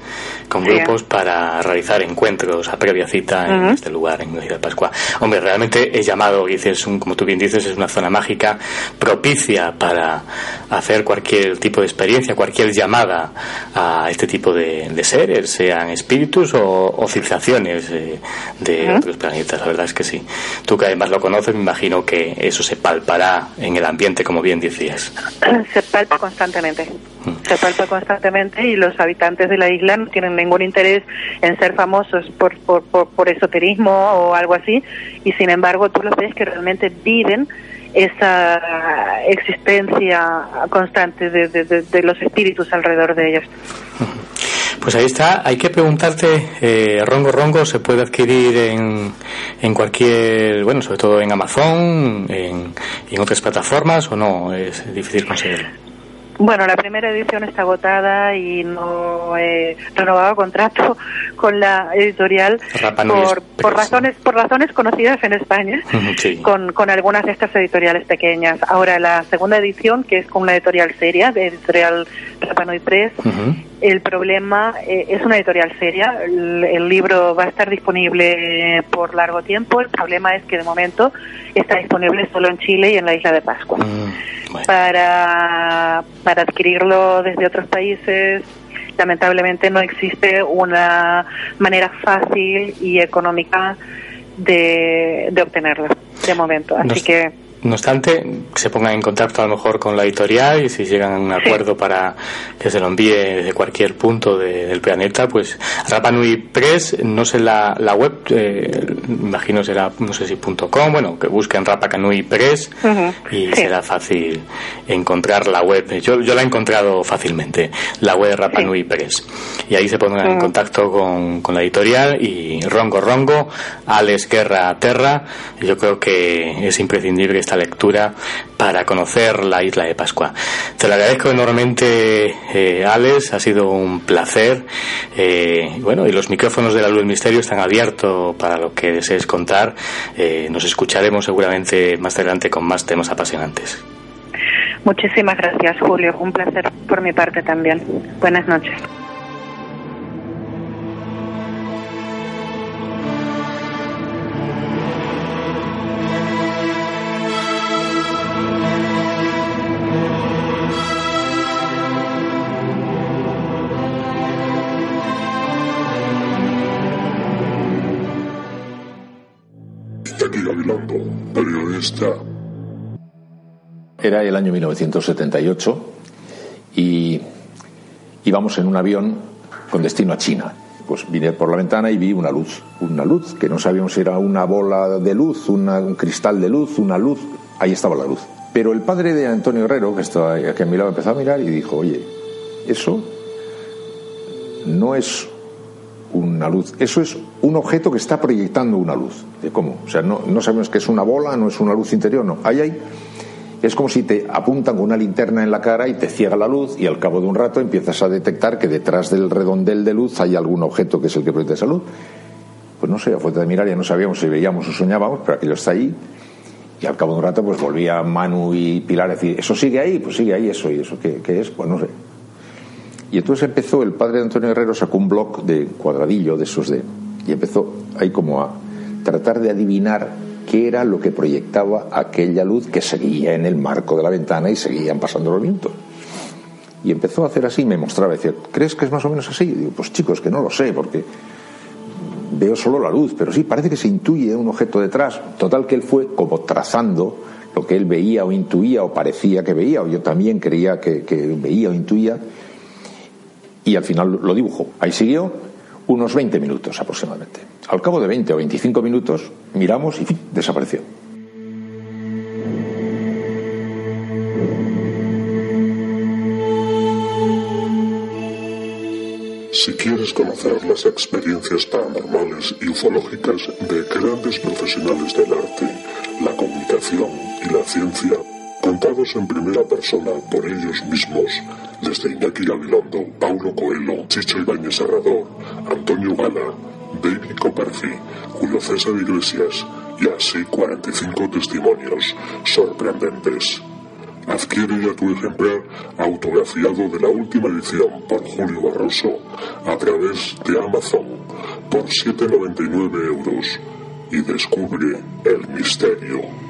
S3: con grupos para realizar encuentros a previa cita en este lugar, en de Pascua. Hombre, realmente es llamado, dices, un, como tú bien dices, es una zona mágica propicia para hacer cualquier tipo de experiencia, cualquier llamada a este tipo de, seres, sean espíritus o, civilizaciones eh, de otros planetas. La verdad es que sí. Tú que además lo conoces, me imagino que eso se palpará en el ambiente, como bien decías.
S7: Se palpa constantemente. Se palpa constantemente y los habitantes de la isla no tienen ningún interés en ser famosos por, por, por, esoterismo o algo así, y sin embargo tú los ves que realmente viven esa existencia constante de, de, los espíritus alrededor de ellos. *laughs*
S3: Pues ahí está. Hay que preguntarte, eh, Rongo Rongo se puede adquirir en, en cualquier, bueno, sobre todo en Amazon, en, en otras plataformas o no, es difícil conseguirlo.
S7: Bueno, la primera edición está agotada y no he renovado contrato *laughs* con la editorial por, por razones por razones conocidas en España *laughs* con, con algunas de estas editoriales pequeñas. Ahora la segunda edición, que es con una editorial seria, de editorial Rapanui Press, el problema eh, es una editorial seria. El, libro va a estar disponible por largo tiempo. El problema es que de momento está disponible solo en Chile y en la isla de Pascua. Mm, para, para adquirirlo desde otros países lamentablemente no existe una manera fácil y económica de, de obtenerlo de momento. Así que
S3: no obstante, se pongan en contacto a lo mejor con la editorial y si llegan a un acuerdo para que se lo envíe desde cualquier punto del planeta, pues Rapanui Press, no sé la, la web, eh, imagino será, no sé si punto .com, bueno, que busquen Rapanui Press y será fácil encontrar la web. Yo, yo la he encontrado fácilmente, la web de Rapanui Press. Y ahí se pondrán en contacto con, con la editorial y Rongo Rongo, Alex Guerra Terra, yo creo que es imprescindible lectura para conocer la isla de Pascua. Te lo agradezco enormemente, eh, Alex, ha sido un placer. Eh, bueno, y los micrófonos de la luz del misterio están abiertos para lo que desees contar. Eh, nos escucharemos seguramente más adelante con más temas apasionantes.
S7: Muchísimas gracias, Julio. Un placer por mi parte también. Buenas noches.
S10: Era el año 1978 y íbamos en un avión con destino a China. Pues vine por la ventana y vi una luz, una luz que no sabíamos si era una bola de luz, un cristal de luz, una luz. Ahí estaba la luz. Pero el padre de Antonio Herrero, que estaba aquí a mi lado, empezó a mirar y dijo, oye, eso no es una luz. Eso es un objeto que está proyectando una luz. ¿De cómo? O sea, no, no sabemos que es una bola, no es una luz interior, no. Ahí hay. Es como si te apuntan con una linterna en la cara y te ciega la luz y al cabo de un rato empiezas a detectar que detrás del redondel de luz hay algún objeto que es el que proyecta esa luz. Pues no sé, a fuente de mirar ya no sabíamos si veíamos o soñábamos, pero aquello está ahí. Y al cabo de un rato pues volvía Manu y Pilar a decir, ¿eso sigue ahí? Pues sigue ahí eso. ¿Y eso qué, qué es? Pues no sé. Y entonces empezó, el padre de Antonio Herrero sacó un blog de cuadradillo de esos de. Y empezó ahí como a tratar de adivinar qué era lo que proyectaba aquella luz que seguía en el marco de la ventana y seguían pasando los minutos. Y empezó a hacer así, me mostraba, decía, ¿crees que es más o menos así? Y digo, pues chicos, que no lo sé, porque veo solo la luz, pero sí, parece que se intuye un objeto detrás. Total que él fue como trazando lo que él veía o intuía o parecía que veía, o yo también creía que, que veía o intuía, y al final lo dibujó. Ahí siguió unos 20 minutos aproximadamente. Al cabo de 20 o 25 minutos miramos y desapareció.
S8: Si quieres conocer las experiencias paranormales y ufológicas de grandes profesionales del arte, la comunicación y la ciencia, contados en primera persona por ellos mismos, desde Iñaki Gabilondo, Paulo Coelho, Chicho Ibáñez Serrador, Antonio Gala, David Copperfield, Julio César Iglesias y así 45 testimonios sorprendentes. Adquiere ya tu ejemplar autografiado de la última edición por Julio Barroso a través de Amazon por 7,99 euros y descubre el misterio.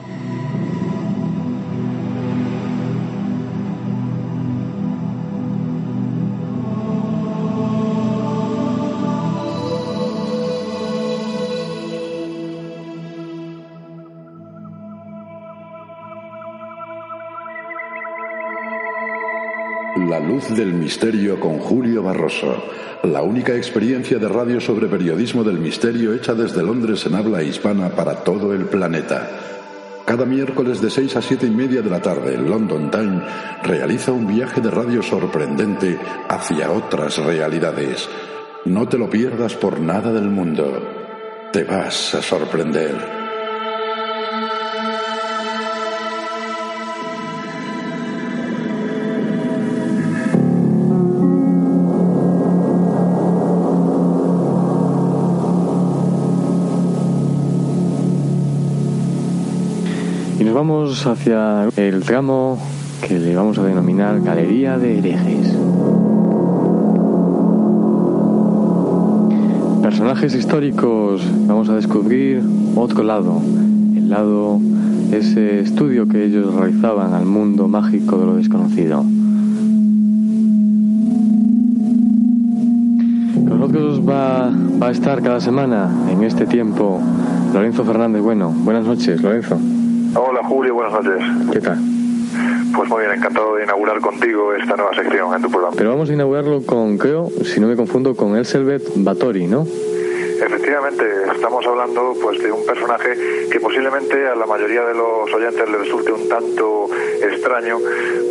S6: La luz del misterio con Julio Barroso, la única experiencia de radio sobre periodismo del misterio hecha desde Londres en habla hispana para todo el planeta. Cada miércoles de 6 a 7 y media de la tarde, London Time realiza un viaje de radio sorprendente hacia otras realidades. No te lo pierdas por nada del mundo. Te vas a sorprender.
S4: Vamos hacia el tramo que le vamos a denominar Galería de Herejes. Personajes históricos, vamos a descubrir otro lado, el lado ese estudio que ellos realizaban al mundo mágico de lo desconocido. Con nosotros va, va a estar cada semana en este tiempo Lorenzo Fernández Bueno. Buenas noches, Lorenzo.
S11: Hola Julio, buenas noches.
S4: ¿Qué tal?
S11: Pues muy bien, encantado de inaugurar contigo esta nueva sección en tu programa.
S4: Pero vamos a inaugurarlo con, creo, si no me confundo, con Elselbeth Batori, ¿no?
S11: Efectivamente, estamos hablando pues de un personaje que posiblemente a la mayoría de los oyentes le resulte un tanto extraño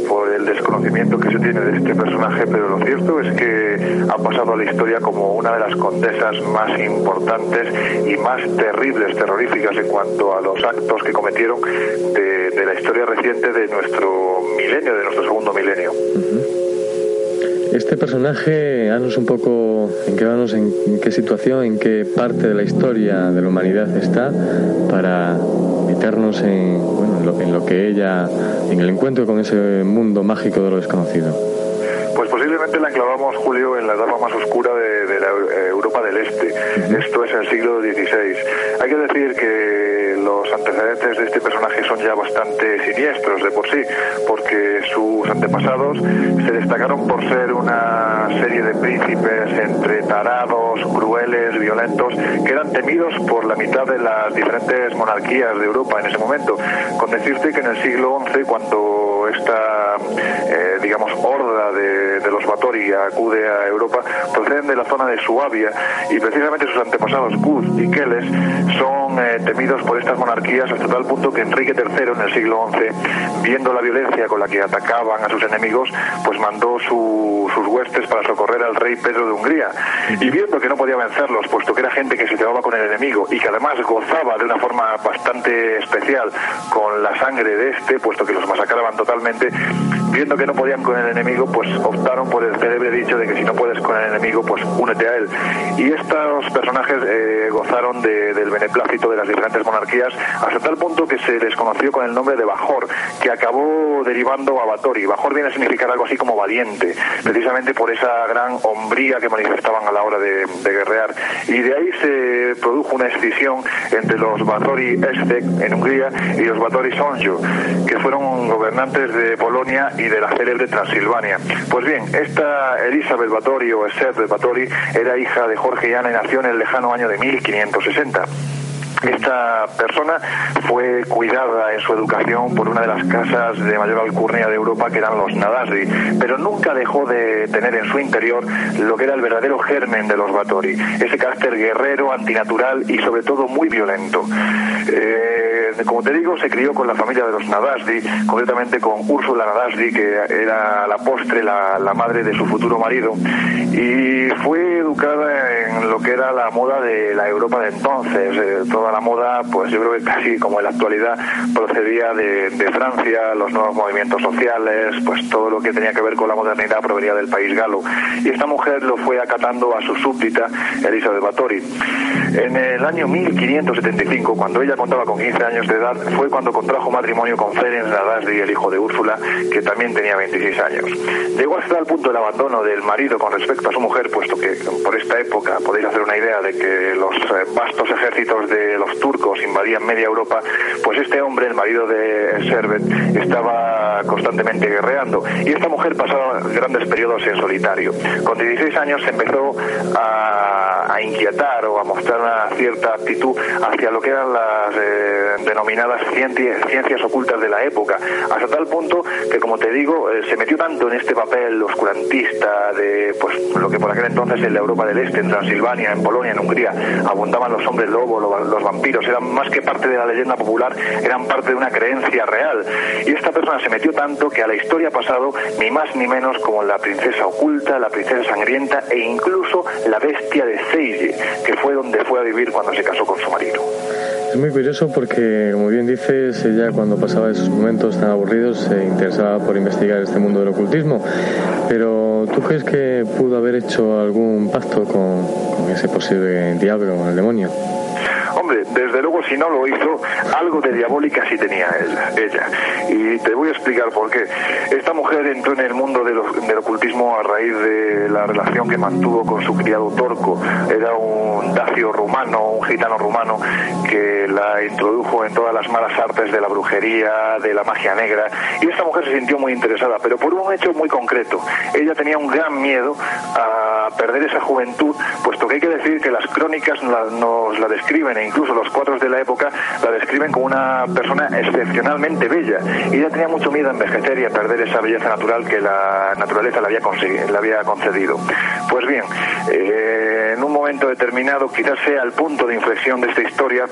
S11: por el desconocimiento que se tiene de este personaje, pero lo cierto es que ha pasado a la historia como una de las condesas más importantes y más terribles, terroríficas en cuanto a los actos que cometieron de, de la historia reciente de nuestro milenio, de nuestro segundo milenio.
S4: Este personaje, haznos un poco en qué, en, en qué situación, en qué parte de la historia de la humanidad está para meternos en lo que ella, en el encuentro con ese mundo mágico de lo desconocido.
S11: La enclavamos, Julio, en la etapa más oscura de, de la Europa del Este. Esto es el siglo XVI. Hay que decir que los antecedentes de este personaje son ya bastante siniestros de por sí, porque sus antepasados se destacaron por ser una serie de príncipes entre tarados, crueles, violentos, que eran temidos por la mitad de las diferentes monarquías de Europa en ese momento. Con decirte que en el siglo XI, cuando esta, eh, digamos, horda de, Batori acude a Europa, proceden de la zona de Suabia y precisamente sus antepasados, Guz y Keles, son eh, temidos por estas monarquías hasta tal punto que Enrique III en el siglo XI, viendo la violencia con la que atacaban a sus enemigos, pues mandó su, sus huestes para socorrer al rey Pedro de Hungría. Y viendo que no podía vencerlos, puesto que era gente que se llevaba con el enemigo y que además gozaba de una forma bastante especial con la sangre de este, puesto que los masacraban totalmente, viendo que no podían con el enemigo, pues optaron por el célebre dicho de que si no puedes con el enemigo, pues únete a él. Y estos personajes eh, gozaron de, del beneplácito de las diferentes monarquías hasta tal punto que se les conoció con el nombre de Bajor, que acabó derivando a Batori. Bajor viene a significar algo así como valiente, precisamente por esa gran hombría que manifestaban a la hora de, de guerrear. Y de ahí se produjo una escisión entre los Batori Estek en Hungría y los Batori Sonjo, que fueron gobernantes de Polonia y de la célebre Transilvania. Pues bien, esta Elizabeth Batori o Elizabeth Batori era hija de Jorge y Ana y nació en el lejano año de 1560. Esta persona fue cuidada en su educación por una de las casas de mayor alcurnia de Europa que eran los Nadasdi, pero nunca dejó de tener en su interior lo que era el verdadero germen de los Batori, ese carácter guerrero, antinatural y sobre todo muy violento. Eh, como te digo, se crió con la familia de los Nadasdi, concretamente con Úrsula Nadasdi, que era la postre, la, la madre de su futuro marido, y fue educada en lo que era la moda de la Europa de entonces, eh, toda la moda, pues yo creo que casi como en la actualidad procedía de, de, Francia, los nuevos movimientos sociales, pues todo lo que tenía que ver con la modernidad provenía del país galo. Y esta mujer lo fue acatando a su súbdita, Elizabeth Bathory. En el año 1575, cuando ella contaba con 15 años de edad, fue cuando contrajo matrimonio con Ferenc Nadasdi, el hijo de Úrsula, que también tenía 26 años. Llegó hasta el punto del abandono del marido con respecto a su mujer, puesto que por esta época podéis hacer una idea de que los vastos ejércitos de los turcos invadían media Europa, pues este hombre, el marido de Servet, estaba constantemente guerreando y esta mujer pasaba grandes periodos en solitario. Con 16 años se empezó a, a inquietar o a mostrar una cierta actitud hacia lo que eran las eh, denominadas ciencias, ocultas de la época, hasta tal punto que, como te digo, eh, se metió tanto en este papel oscurantista de pues lo que por aquel entonces en la Europa del Este, en Transilvania, en Polonia, en Hungría, abundaban los hombres lobo, los vampiros, eran más que parte de la leyenda popular, eran parte de una creencia real. Y esta persona se metió tanto que a la historia ha pasado ni más ni menos como la princesa oculta, la princesa sangrienta e incluso la bestia de Seije, que fue donde fue a vivir cuando se casó con su marido.
S4: Es muy curioso porque, como bien dices, ella cuando pasaba esos momentos tan aburridos se interesaba por investigar este mundo del ocultismo. Pero ¿tú crees que pudo haber hecho algún pacto con, con ese posible diablo, el demonio?
S11: Desde luego, si no lo hizo, algo de diabólica sí tenía ella. Y te voy a explicar por qué. Esta mujer entró en el mundo del, ocultismo a raíz de la relación que mantuvo con su criado Torco. Era un dacio rumano, un gitano rumano, que la introdujo en todas las malas artes de la brujería, de la magia negra. Y esta mujer se sintió muy interesada, pero por un hecho muy concreto. Ella tenía un gran miedo a perder esa juventud, puesto que hay que decir que las crónicas nos la describen, e incluso los cuadros de la época la describen como una persona excepcionalmente bella. Y ella tenía mucho miedo a envejecer y a perder esa belleza natural que la naturaleza le había, concedido. Pues bien, eh, en un momento determinado, quizás sea el punto de inflexión de esta historia,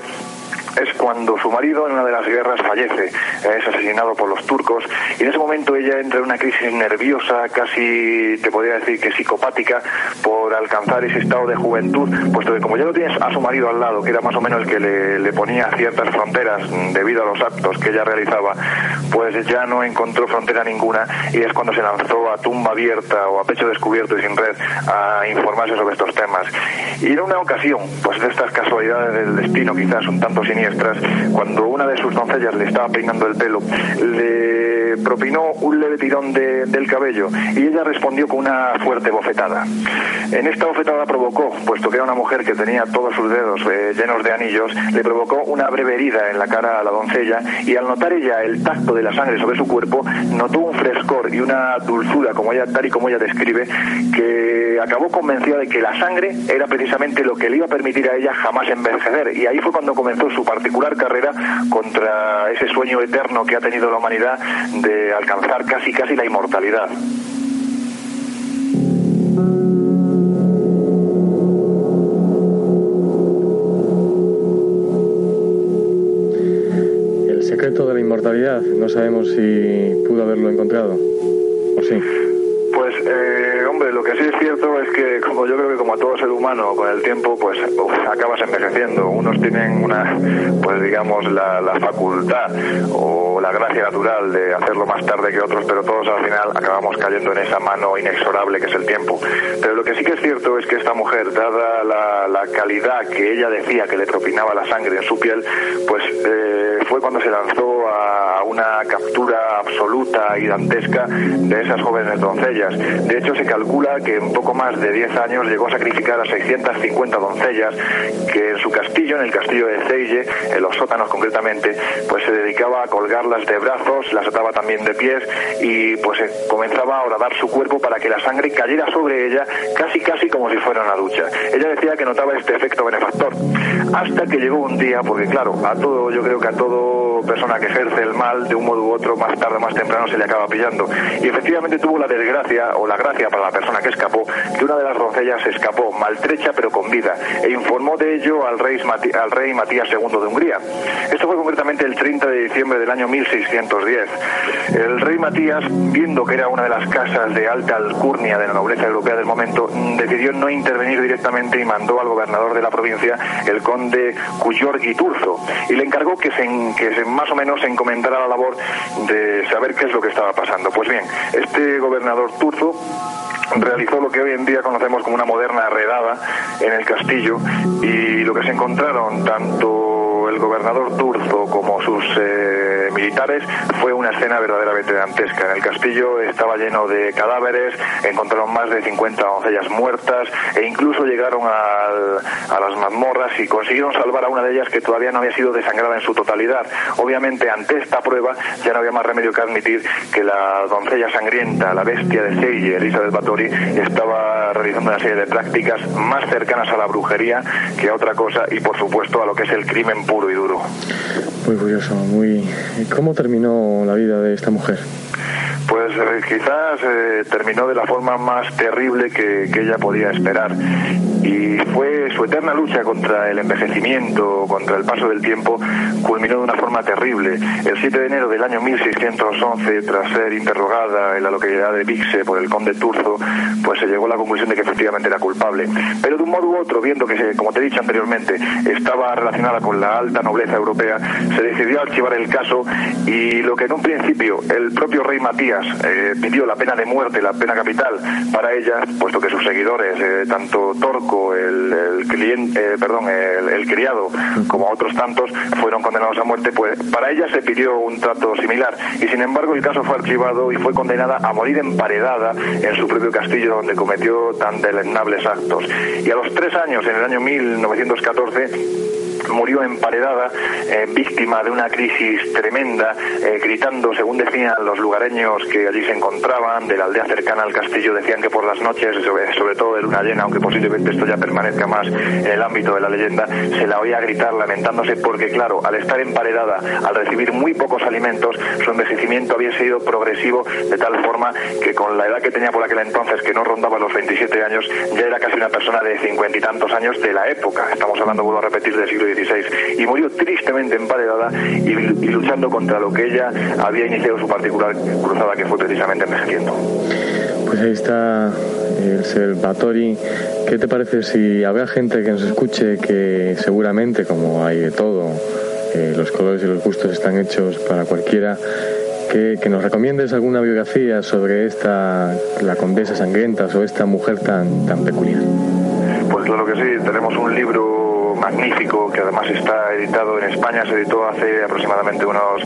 S11: es cuando su marido en una de las guerras fallece, es asesinado por los turcos y en ese momento ella entra en una crisis nerviosa, casi te podría decir que psicopática, por alcanzar ese estado de juventud, puesto que como ya lo tienes a su marido al lado, que era más o menos el que le, ponía ciertas fronteras debido a los actos que ella realizaba, pues ya no encontró frontera ninguna y es cuando se lanzó a tumba abierta o a pecho descubierto y sin red a informarse sobre estos temas. Y en una ocasión, pues de estas casualidades del destino, quizás un tanto siniestro, cuando una de sus doncellas le estaba peinando el pelo, le propinó un leve tirón del cabello y ella respondió con una fuerte bofetada. En esta bofetada provocó, puesto que era una mujer que tenía todos sus dedos eh, llenos de anillos, le provocó una breve herida en la cara a la doncella y al notar ella el tacto de la sangre sobre su cuerpo, notó un frescor y una dulzura, como ella, tal y como ella describe, que acabó convencida de que la sangre era precisamente lo que le iba a permitir a ella jamás envejecer. Y ahí fue cuando comenzó su particular carrera contra ese sueño eterno que ha tenido la humanidad de alcanzar casi casi la inmortalidad.
S4: El secreto de la inmortalidad, no sabemos si pudo haberlo encontrado, ¿o sí?
S11: Pues, eh, lo que sí es cierto es que, como yo creo que como todo ser humano, con el tiempo, pues acabas envejeciendo. Unos tienen una, pues digamos, la, facultad o la gracia natural de hacerlo más tarde que otros, pero todos al final acabamos cayendo en esa mano inexorable que es el tiempo. Pero lo que sí que es cierto es que esta mujer, dada la, la calidad que ella decía que le propinaba la sangre en su piel, pues eh, fue cuando se lanzó a una captura absoluta y dantesca de esas jóvenes doncellas de hecho, se calcula que en poco más de 10 años llegó a sacrificar a 650 doncellas que en su castillo, en el castillo de Ceille, en los sótanos concretamente, pues se dedicaba a colgarlas de brazos, las ataba también de pies y pues comenzaba a horadar su cuerpo para que la sangre cayera sobre ella casi casi como si fuera una ducha. Ella decía que notaba este efecto benefactor hasta que llegó un día, porque claro, a todo, yo creo que a todo persona que ejerce el mal de un modo u otro, más tarde o más temprano se le acaba pillando. Y efectivamente tuvo la desgracia o la gracia para la persona que escapó que una de las doncellas escapó maltrecha pero con vida e informó de ello al rey, al rey Matías II de Hungría. Esto fue concretamente el 30 de diciembre del año 1610. El rey Matías, viendo que era una de las casas de alta alcurnia de la nobleza europea del momento, decidió no intervenir directamente y mandó al gobernador de la provincia, el conde Cuyorgui Turzo, y le encargó que, se, que se, más o menos se encomendara la labor de saber qué es lo que estaba pasando. Pues bien, este gobernador Turzo realizó lo que hoy en día conocemos como una moderna redada en el castillo y lo que se encontraron tanto el gobernador Turzo como sus eh, militares fue una escena verdaderamente dantesca. En el castillo estaba lleno de cadáveres, encontraron más de 50 doncellas muertas e incluso llegaron a las mazmorras y consiguieron salvar a una de ellas que todavía no había sido desangrada en su totalidad. Obviamente ante esta prueba ya no había más remedio que admitir que la doncella sangrienta, la bestia de Selle, Elizabeth Bathory, estaba realizando una serie de prácticas más cercanas a la brujería que a otra cosa y por supuesto a lo que es el crimen puro y duro.
S4: Muy curioso, muy... ¿Cómo terminó la vida de esta mujer?
S11: Pues eh, quizás eh, terminó de la forma más terrible que, ella podía esperar y fue su eterna lucha contra el envejecimiento, contra el paso del tiempo, culminó de una forma terrible. El 7 de enero del año 1611, tras ser interrogada en la localidad de Vixe por el conde Turzo, pues se llegó a la conclusión de que efectivamente era culpable. Pero de un modo u otro, viendo que, como te he dicho anteriormente, estaba relacionada con la alta nobleza europea, se decidió archivar el caso y lo que en un principio el propio rey Matías eh, pidió la pena de muerte, la pena capital para ella, puesto que sus seguidores, eh, tanto Torco, el, cliente, perdón, el, criado, como otros tantos, fueron condenados a muerte, pues para ella se pidió un trato similar. Y sin embargo, el caso fue archivado y fue condenada a morir emparedada en su propio castillo donde cometió tan deleznables actos. Y a los tres años, en el año 1914, murió emparedada, eh, víctima de una crisis tremenda, eh, gritando, según decían los lugareños que allí se encontraban, de la aldea cercana al castillo, decían que por las noches, sobre, todo de luna llena, aunque posiblemente esto ya permanezca más en el ámbito de la leyenda, se la oía gritar lamentándose porque, claro, al estar emparedada, al recibir muy pocos alimentos, su envejecimiento había sido progresivo de tal forma que con la edad que tenía por aquel entonces, que no rondaba los 27 años, ya era casi una persona de cincuenta y tantos años de la época. Estamos hablando, vuelvo a repetir, del siglo y murió tristemente emparedada y, y luchando contra lo que ella había iniciado su particular cruzada que fue precisamente envejeciendo.
S4: Pues ahí está el Salvatori. ¿Qué te parece si habrá gente que nos escuche que seguramente, como hay de todo, eh, los colores y los gustos están hechos para cualquiera, que, que, nos recomiendes alguna biografía sobre esta, la condesa sangrienta o esta mujer tan, tan peculiar?
S11: Pues claro que sí, tenemos un libro magnífico que además está editado en España, se editó hace aproximadamente unos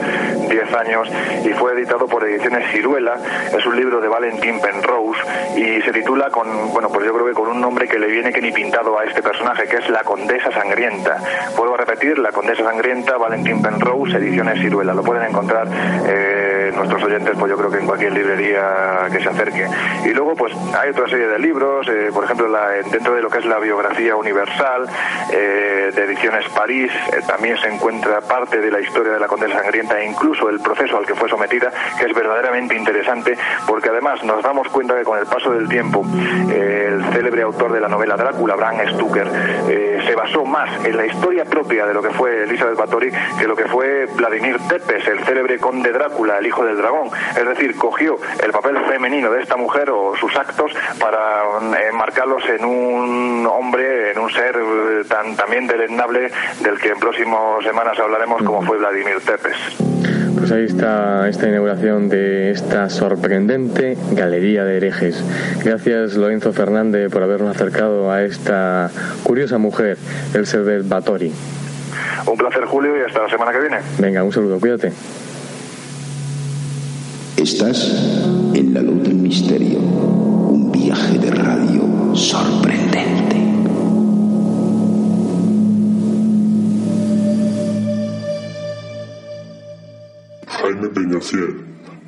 S11: 10 años y fue editado por Ediciones Ciruela. Es un libro de Valentín Penrose y se titula con, bueno, pues yo creo que con un nombre que le viene que ni pintado a este personaje, que es La Condesa Sangrienta. Vuelvo a repetir, La Condesa Sangrienta, Valentín Penrose, Ediciones Ciruela. Lo pueden encontrar eh, nuestros oyentes, pues yo creo que en cualquier librería que se acerque. Y luego, pues hay otra serie de libros, eh, por ejemplo, dentro de lo que es la biografía universal, eh, de Ediciones París eh, también se encuentra parte de la historia de la Condesa Sangrienta e incluso el proceso al que fue sometida, que es verdaderamente interesante porque además nos damos cuenta que con el paso del tiempo eh, el célebre autor de la novela Drácula, Bram Stuker, eh, se basó más en la historia propia de lo que fue Elizabeth Bathory que lo que fue Vladimir Tepes, el célebre conde Drácula, el hijo del dragón. Es decir, cogió el papel femenino de esta mujer o sus actos para enmarcarlos en un hombre, en un ser tan también deleznable del que en próximas semanas hablaremos, como fue Vladimir Tepes.
S4: Pues ahí está esta inauguración de esta sorprendente Galería de Herejes. Gracias Lorenzo Fernández por habernos acercado a esta curiosa mujer, el ser del Batori.
S11: Un placer Julio y hasta la semana que viene.
S4: Venga, un saludo, cuídate.
S12: Estás en la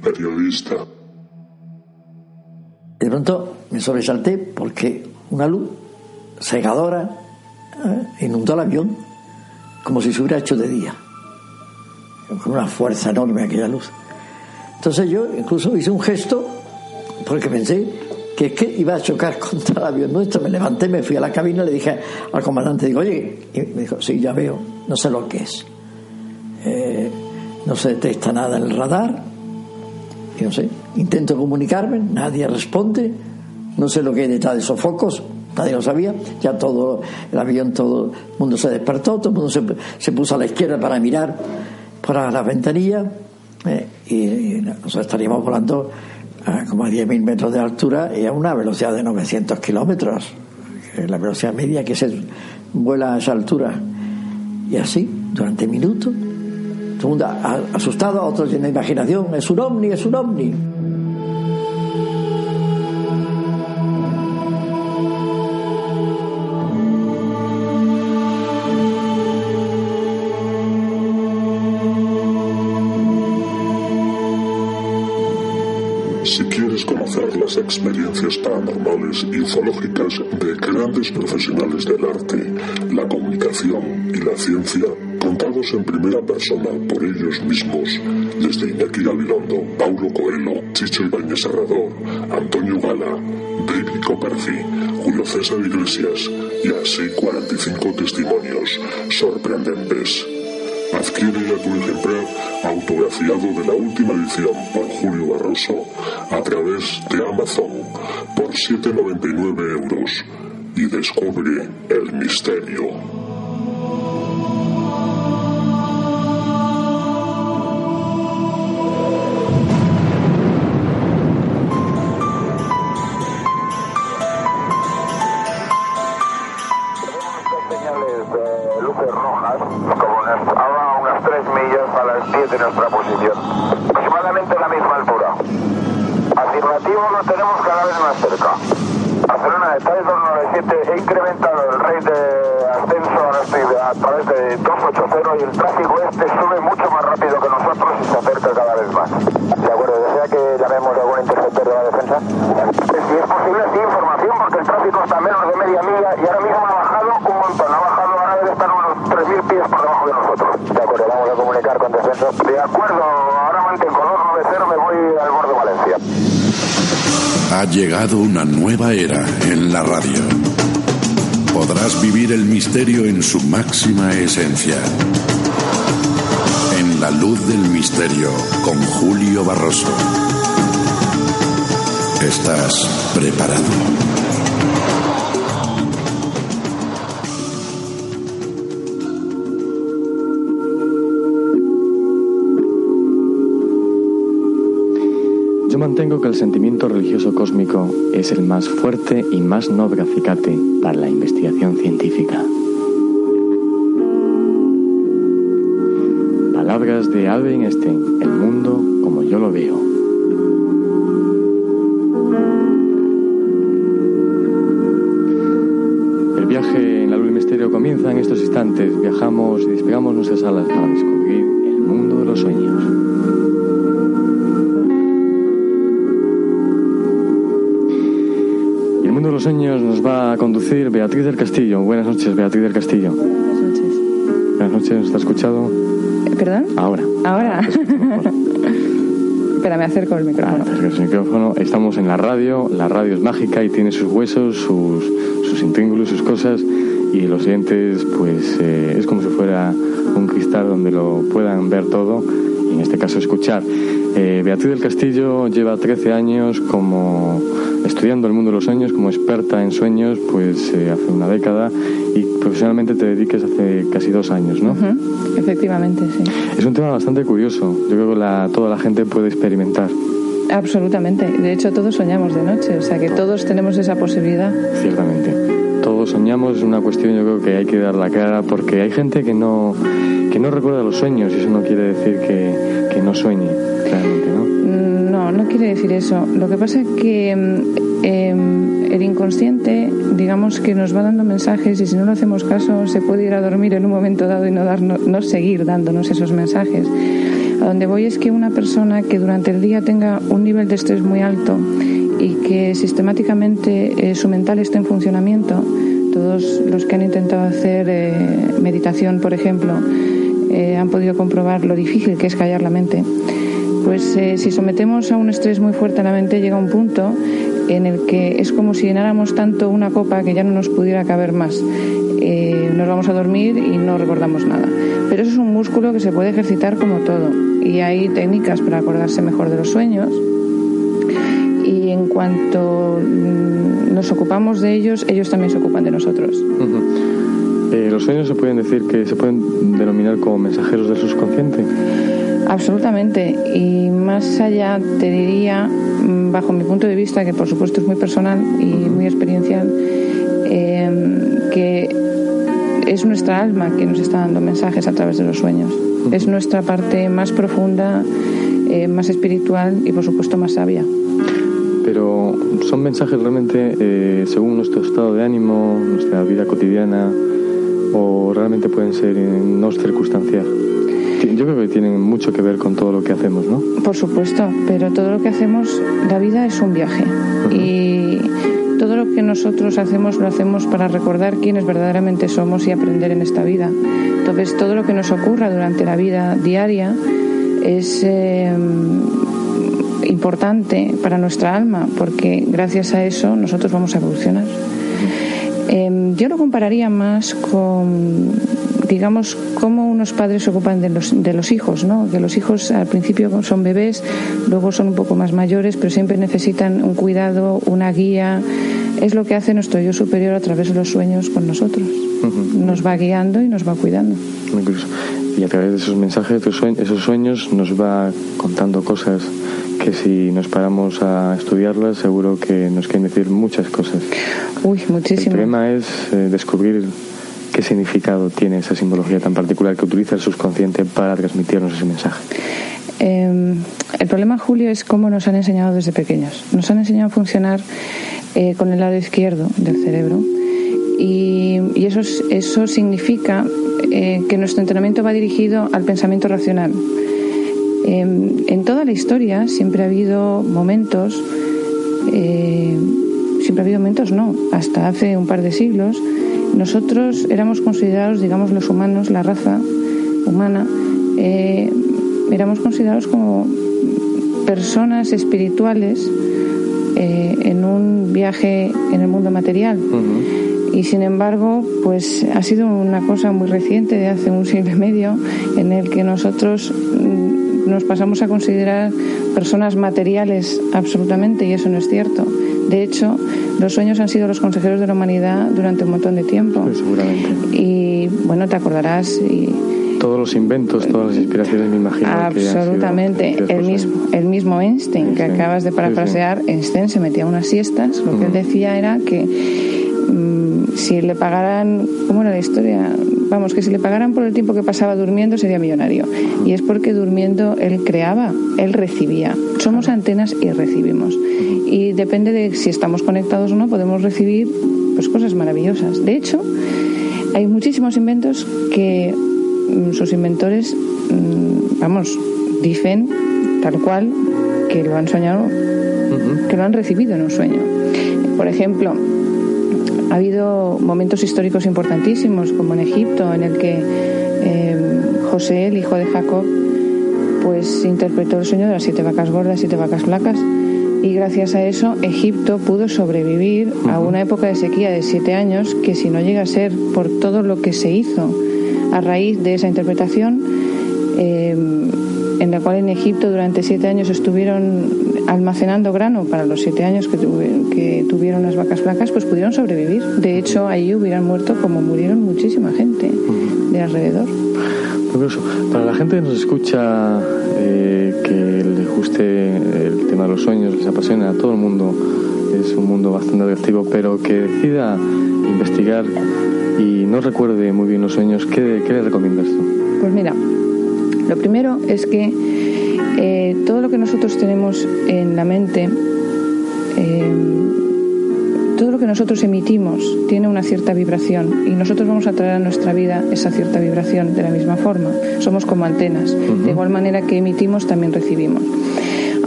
S8: Periodista.
S13: De pronto me sobresalté porque una luz cegadora eh, inundó el avión como si se hubiera hecho de día, con una fuerza enorme aquella luz. Entonces yo incluso hice un gesto porque pensé que es que iba a chocar *laughs* contra el avión nuestro. Me levanté, me fui a la cabina le dije al comandante, digo, oye, y me dijo, sí, ya veo, no sé lo que es. Eh, no se detecta nada en el radar, y no sé, intento comunicarme, nadie responde, no sé lo que hay detrás de esos focos, nadie lo sabía, ya todo el avión, todo el mundo se despertó, todo el mundo se, puso a la izquierda para mirar por la ventanilla eh, y, nosotros estaríamos volando a como a 10.000 metros de altura y a una velocidad de 900 kilómetros, la velocidad media que se vuela a esa altura. Y así, durante minutos, mundo asustado, otros en la imaginación, es un ovni, es un ovni.
S8: Si quieres conocer las experiencias paranormales y ufológicas de grandes profesionales del arte, la comunicación y la ciencia, en primera persona por ellos mismos, desde Iñaki Gabilondo, Paulo Coelho, Chicho Ibañez Serrador, Antonio Gala, David Copperfield, Julio César Iglesias y así 45 testimonios sorprendentes. Adquiere ya tu ejemplar autografiado de la última edición por Julio Barroso a través de Amazon por 7,99 euros y descubre el misterio.
S14: Cada vez más. De acuerdo, ¿desea que llamemos a algún interceptor de la defensa? Si es posible, sí, información, porque el tráfico está a menos de media milla y ahora mismo ha bajado un montón, ha bajado, ahora debe estar unos 3.000 pies por debajo de nosotros. De acuerdo, vamos a comunicar con defensa. De acuerdo, ahora mantengo 290, me voy al borde Valencia.
S6: Ha llegado una nueva era en la radio. Podrás vivir el misterio en su máxima esencia. La luz del misterio con Julio Barroso. ¿Estás preparado?
S4: Yo mantengo que el sentimiento religioso cósmico es el más fuerte y más noble acicate para la investigación científica. Palabras de Einstein, el mundo como yo lo veo. El viaje en la luz del misterio comienza en estos instantes. Viajamos y despegamos nuestras alas para descubrir el mundo de los sueños. Y el mundo de los sueños nos va a conducir Beatriz del Castillo. Buenas noches, Beatriz del Castillo.
S15: Buenas noches.
S4: Buenas noches, ¿nos está escuchado?
S15: ¿Perdón?
S4: Ahora.
S15: Ahora. *laughs* Espera, me acerco el micrófono.
S4: Acerca el micrófono. Estamos en la radio. La radio es mágica y tiene sus huesos, sus, sus intríngulos, sus cosas. Y los oyentes, pues eh, es como si fuera un cristal donde lo puedan ver todo y en este caso escuchar. Eh, Beatriz del Castillo lleva 13 años como estudiando el mundo de los sueños, como experta en sueños, pues eh, hace una década y profesionalmente te dediques hace casi dos años, ¿no?
S15: Ujú, Efectivamente, sí.
S4: Es un tema bastante curioso. Yo creo que la, toda la gente puede experimentar.
S15: Absolutamente. De hecho, todos soñamos de noche, o sea que todos tenemos esa posibilidad.
S4: Ciertamente. Todos soñamos, es una cuestión yo creo que hay que dar la cara porque hay gente que no, que no recuerda los sueños y eso no quiere decir que, que no sueñe, realmente, ¿no?
S15: Mm, No, no quiere decir eso. Lo que pasa es que mm, em, el inconsciente, digamos que nos va dando mensajes y si no le hacemos caso se puede ir a dormir en un momento dado y no, darnos, no seguir dándonos esos mensajes. A donde voy es que una persona que durante el día tenga un nivel de estrés muy alto y que sistemáticamente eh, su mental esté en funcionamiento, todos los que han intentado hacer eh, meditación, por ejemplo, eh, han podido comprobar lo difícil que es callar la mente. Pues eh, si sometemos a un estrés muy fuerte a la mente, llega un punto en el que es como si llenáramos tanto una copa que ya no nos pudiera caber más. Eh, nos vamos a dormir y no recordamos nada. Pero eso es un músculo que se puede ejercitar como todo. Y hay técnicas para acordarse mejor de los sueños. Y en cuanto mm, nos ocupamos de ellos, ellos también se ocupan de nosotros.
S4: Eh, los sueños se pueden decir que se pueden denominar como mensajeros del subconsciente.
S15: Absolutamente. Y más allá, te diría, bajo mi punto de vista, que por supuesto es muy personal y muy experiencial, eh, que es nuestra alma que nos está dando mensajes a través de los sueños. Es nuestra parte más profunda, eh, más espiritual y por supuesto más sabia.
S4: Pero son mensajes realmente eh, según nuestro estado de ánimo, nuestra vida cotidiana, o realmente pueden ser eh, no circunstancial. Yo creo que tienen mucho que ver con todo lo que hacemos, ¿no?
S15: Por supuesto, pero todo lo que hacemos, la vida es un viaje. Y todo lo que nosotros hacemos lo hacemos para recordar quiénes verdaderamente somos y aprender en esta vida. Entonces, todo lo que nos ocurra durante la vida diaria es eh, importante para nuestra alma, porque gracias a eso nosotros vamos a evolucionar. Eh, yo lo compararía más con, digamos, cómo unos padres se ocupan de los, de los hijos, ¿no? Que los hijos al principio son bebés, luego son un poco más mayores, pero siempre necesitan un cuidado, una guía. Es lo que hace nuestro yo superior a través de los sueños con nosotros. Nos va guiando y nos va cuidando.
S4: Curioso. Y a través de esos mensajes, de esos sueños, esos sueños nos va contando cosas que si nos paramos a estudiarlas seguro que nos quieren decir muchas cosas.
S15: Uy, muchísimo.
S4: El problema es eh, descubrir qué significado tiene esa simbología tan particular que utiliza el subconsciente para transmitirnos ese mensaje.
S15: em, el problema, Julio, es cómo nos han enseñado desde pequeños. Nos han enseñado a funcionar eh, con el lado izquierdo del cerebro y, eso, eso significa eh, que nuestro entrenamiento va dirigido al pensamiento racional. Em, en toda la historia siempre ha habido momentos, eh, siempre ha habido momentos, no, hasta hace un par de siglos, nosotros éramos considerados, digamos, los humanos, la raza humana, eh, éramos considerados como personas espirituales eh, en un viaje en el mundo material. Y sin embargo, pues ha sido una cosa muy reciente, de hace un siglo y medio, en el que nosotros mm, nos pasamos a considerar personas materiales absolutamente, y eso no es cierto. De hecho, los sueños han sido los consejeros de la humanidad durante un montón de tiempo.
S4: seguramente.
S15: Y bueno, te acordarás y
S4: todos los inventos, todas las inspiraciones, me imagino.
S15: Absolutamente. el, mismo, el mismo Einstein que acabas de parafrasear, Einstein se metía unas siestas. Lo que él decía era que mm, si le pagaran, ¿cómo era la historia? Vamos, que si le pagaran por el tiempo que pasaba durmiendo sería millonario. Y es porque durmiendo él creaba, él recibía. Somos antenas y recibimos. Y depende de si estamos conectados o no, podemos recibir pues cosas maravillosas. De hecho, hay muchísimos inventos que mm, sus inventores, mm, vamos, dicen tal cual que lo han soñado, que lo han recibido en un sueño. Por ejemplo, ha habido momentos históricos importantísimos, como en Egipto, en el que eh, José, el hijo de Jacob, pues interpretó el sueño de las siete vacas gordas, siete vacas flacas, y gracias a eso Egipto pudo sobrevivir a una época de sequía de siete años que si no llega a ser por todo lo que se hizo a raíz de esa interpretación, eh, en la cual en Egipto durante siete años estuvieron almacenando grano para los siete años que, que tuvieron las vacas flacas, pues pudieron sobrevivir. De hecho, ahí hubieran muerto como murieron muchísima gente de alrededor.
S4: Incluso, para la gente que nos escucha, eh, que le guste el tema de los sueños, les apasiona a todo el mundo, es un mundo bastante adictivo, pero que decida investigar y no recuerde muy bien los sueños, ¿qué, qué le recomiendas tú?
S15: Pues mira, lo primero es que eh, todo lo que nosotros tenemos en la mente, eh, todo lo que nosotros emitimos tiene una cierta vibración y nosotros vamos a traer a nuestra vida esa cierta vibración de la misma forma. Somos como antenas. De igual manera que emitimos, también recibimos.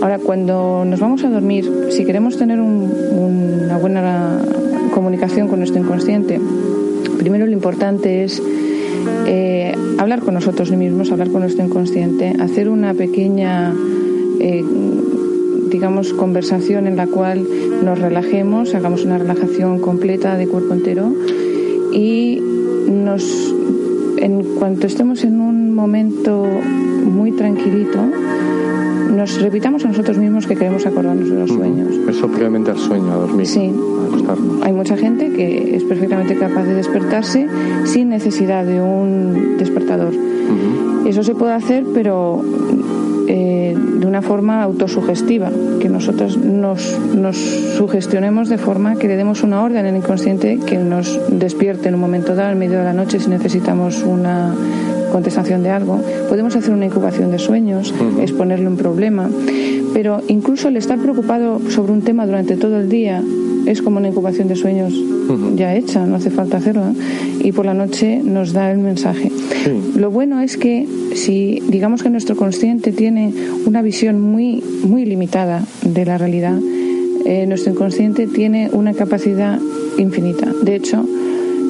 S15: Ahora, cuando nos vamos a dormir, si queremos tener una buena comunicación con nuestro inconsciente, primero lo importante es eh, hablar con nosotros mismos, hablar con nuestro inconsciente, hacer una pequeña, eh, digamos, conversación en la cual nos relajemos, hagamos una relajación completa de cuerpo entero y nos, en cuanto estemos en un momento muy tranquilito, nos repitamos a nosotros mismos que queremos acordarnos de los sueños.
S4: Eso previamente al sueño, a dormir.
S15: Sí. Hay mucha gente que es perfectamente capaz de despertarse sin necesidad de un despertador. Eso se puede hacer, pero eh, de una forma autosugestiva, que nosotros nos, nos sugestionemos de forma que le demos una orden al inconsciente que nos despierte en un momento dado, en medio de la noche, si necesitamos una contestación de algo. Podemos hacer una incubación de sueños, exponerle un problema, pero incluso el estar preocupado sobre un tema durante todo el día es como una incubación de sueños ya hecha, no hace falta hacerlo, y por la noche nos da el mensaje. Lo bueno es que si digamos que nuestro consciente tiene una visión muy, muy limitada de la realidad, eh, nuestro inconsciente tiene una capacidad infinita. De hecho,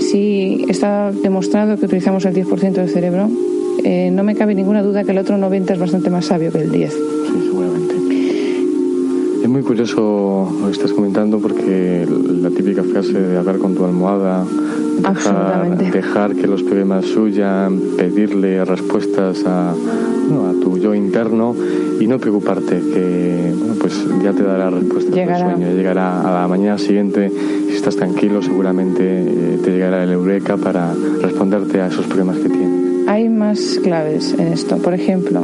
S15: si está demostrado que utilizamos el 10% del cerebro, eh, no me cabe ninguna duda que el otro 90% es bastante más sabio que el 10%.
S4: Sí, seguramente. Es muy curioso lo que estás comentando porque la típica frase de hablar con tu almohada, dejar, dejar que los problemas suyan, pedirle respuestas a, a tu yo interno y no preocuparte que bueno, pues ya te dará respuesta
S15: llegará.
S4: sueño llegará a la mañana siguiente si estás tranquilo seguramente eh, te llegará el eureka para responderte a esos problemas que tienes
S15: hay más claves en esto por ejemplo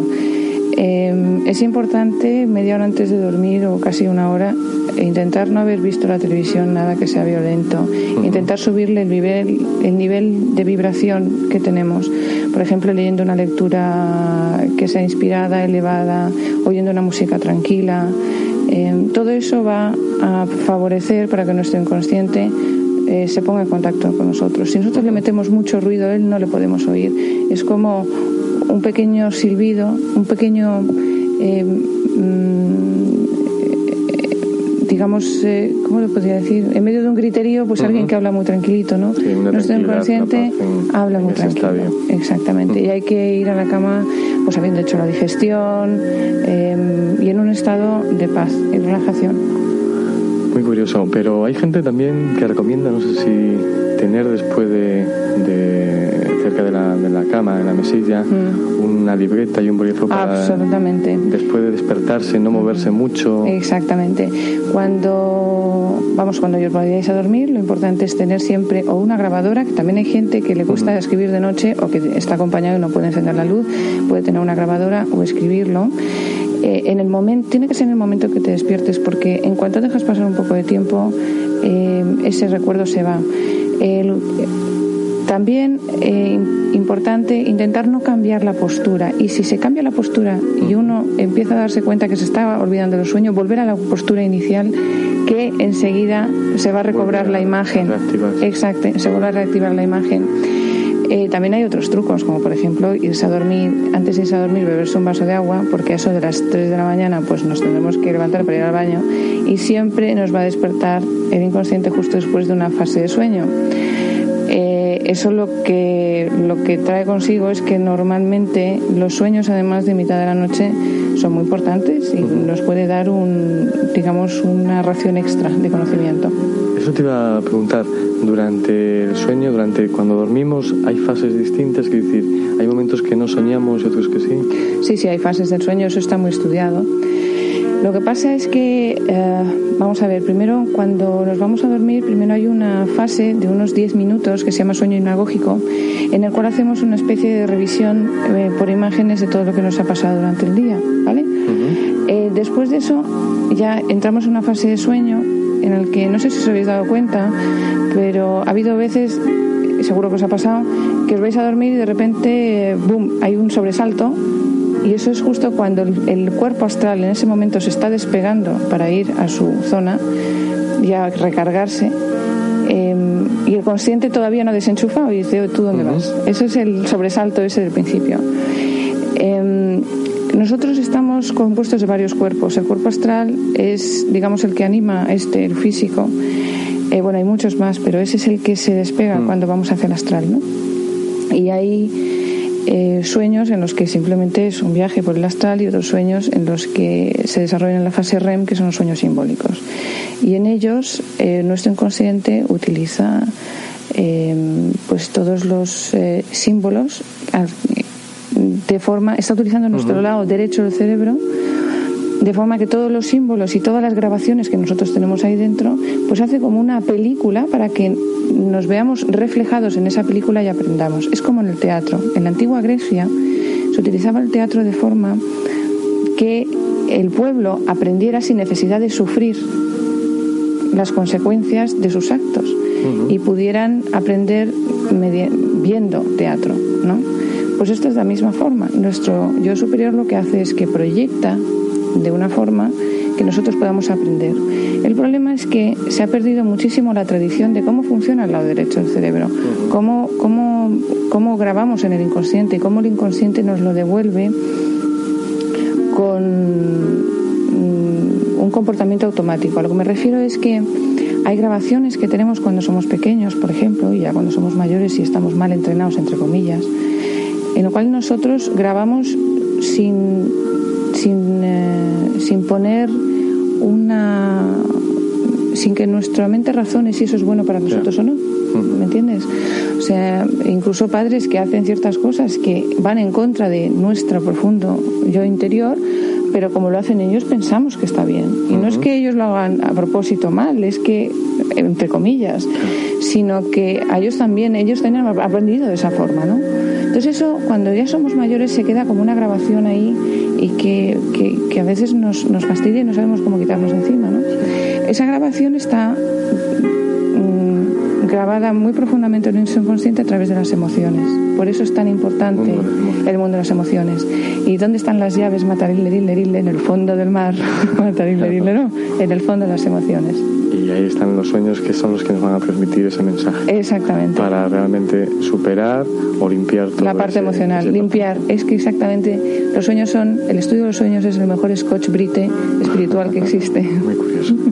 S15: eh, es importante media hora antes de dormir o casi una hora intentar no haber visto la televisión nada que sea violento, intentar subirle el nivel, el nivel de vibración que tenemos. Por ejemplo, leyendo una lectura que sea inspirada, elevada, oyendo una música tranquila. Eh, todo eso va a favorecer para que nuestro inconsciente eh, se ponga en contacto con nosotros. Si nosotros le metemos mucho ruido a él, no le podemos oír. Es como un pequeño silbido, un pequeño eh, mm, digamos, eh, ¿cómo le podría decir? En medio de un griterío, pues alguien que habla muy tranquilito, ¿no? Nuestro inconsciente habla muy tranquilo. Exactamente. Y hay que ir a la cama, pues habiendo hecho la digestión em, y en un estado de paz y relajación.
S4: Muy curioso, pero hay gente también que recomienda, no sé si tener después de cerca de la, de la cama, de la mesilla, mm. una libreta y un bolígrafo para
S15: Absolutamente.
S4: después de despertarse, no moverse mucho.
S15: Exactamente. Cuando vamos, cuando os vayáis a dormir, lo importante es tener siempre o una grabadora, que también hay gente que le gusta escribir de noche o que está acompañado y no puede encender la luz, puede tener una grabadora o escribirlo. Eh, en el momento tiene que ser en el momento que te despiertes porque en cuanto dejas pasar un poco de tiempo eh, ese recuerdo se va el, también eh, importante intentar no cambiar la postura y si se cambia la postura y uno empieza a darse cuenta que se está olvidando del sueño, volver a la postura inicial que enseguida se va a recobrar la imagen. Exacto, se vuelve a reactivar la imagen. Eh, también hay otros trucos, como por ejemplo irse a dormir, antes de irse a dormir, beberse un vaso de agua, porque a eso de las 3 de la mañana pues nos tendremos que levantar para ir al baño y siempre nos va a despertar el inconsciente justo después de una fase de sueño. Eh, eso lo que, lo que trae consigo es que normalmente los sueños, además de mitad de la noche, son muy importantes y nos puede dar un, digamos, una ración extra de conocimiento.
S4: Eso te iba a preguntar. Durante el sueño, durante cuando dormimos, hay fases distintas, que decir, hay momentos que no soñamos y otros que sí.
S15: Sí, sí, hay fases del sueño, eso está muy estudiado. Lo que pasa es que, eh, vamos a ver, primero cuando nos vamos a dormir, primero hay una fase de unos 10 minutos que se llama sueño inagógico, en el cual hacemos una especie de revisión eh, por imágenes de todo lo que nos ha pasado durante el día, ¿vale? Eh, después de eso ya entramos en una fase de sueño en el que, no sé si os habéis dado cuenta, pero ha habido veces, seguro que os ha pasado, que os vais a dormir y de repente, boom, hay un sobresalto y eso es justo cuando el, cuerpo astral en ese momento se está despegando para ir a su zona y a recargarse. Em, y el consciente todavía no ha desenchufado y dice, ¿tú dónde vas? Ese es el sobresalto ese del principio. Em, nosotros estamos compuestos de varios cuerpos. El cuerpo astral es, digamos, el que anima este, el físico. Eh, bueno, hay muchos más, pero ese es el que se despega mm. cuando vamos hacia el astral, ¿no? Y ahí eh, sueños en los que simplemente es un viaje por el astral y otros sueños en los que se desarrollan en la fase REM, que son los sueños simbólicos. Y en ellos eh, nuestro inconsciente utiliza eh, pues todos los símbolos de forma, está utilizando nuestro lado derecho del cerebro de forma que todos los símbolos y todas las grabaciones que nosotros tenemos ahí dentro, pues hace como una película para que nos veamos reflejados en esa película y aprendamos. Es como en el teatro. En la antigua Grecia se utilizaba el teatro de forma que el pueblo aprendiera sin necesidad de sufrir las consecuencias de sus actos y pudieran aprender viendo teatro, ¿no? Pues esto es de la misma forma. Nuestro yo superior lo que hace es que proyecta de una forma que nosotros podamos aprender. El problema es que se ha perdido muchísimo la tradición de cómo funciona el lado derecho del cerebro, cómo, cómo, cómo grabamos en el inconsciente y cómo el inconsciente nos lo devuelve con mm, un comportamiento automático. A lo que me refiero es que hay grabaciones que tenemos cuando somos pequeños, por ejemplo, y ya cuando somos mayores y estamos mal entrenados, entre comillas, en lo cual nosotros grabamos sin sin, eh, sin poner una sin que nuestra mente razone si eso es bueno para nosotros o no. ¿Me entiendes? O sea, incluso padres que hacen ciertas cosas que van en contra de nuestro profundo yo interior, pero como lo hacen ellos pensamos que está bien. Y no es que ellos lo hagan a propósito mal, es que, entre comillas, sino que a ellos también, ellos han aprendido de esa forma, ¿no? Entonces eso, cuando ya somos mayores, se queda como una grabación ahí y que, que, a veces nos, nos, fastidia y no sabemos cómo quitarnos encima. ¿no? Esa grabación está mm, grabada muy profundamente en el inconsciente a través de las emociones. Por eso es tan importante el mundo de las emociones. ¿Y dónde están las llaves? Matarile, en el fondo del mar. *laughs* Matarile, no, en el fondo de las emociones.
S4: Y ahí están los sueños que son los que nos van a transmitir ese mensaje.
S15: Exactamente.
S4: Para realmente superar o limpiar todo
S15: La parte emocional, limpiar. Es que exactamente los sueños son, el estudio de los sueños es el mejor scotch brite espiritual que existe.
S4: Muy curioso. *laughs*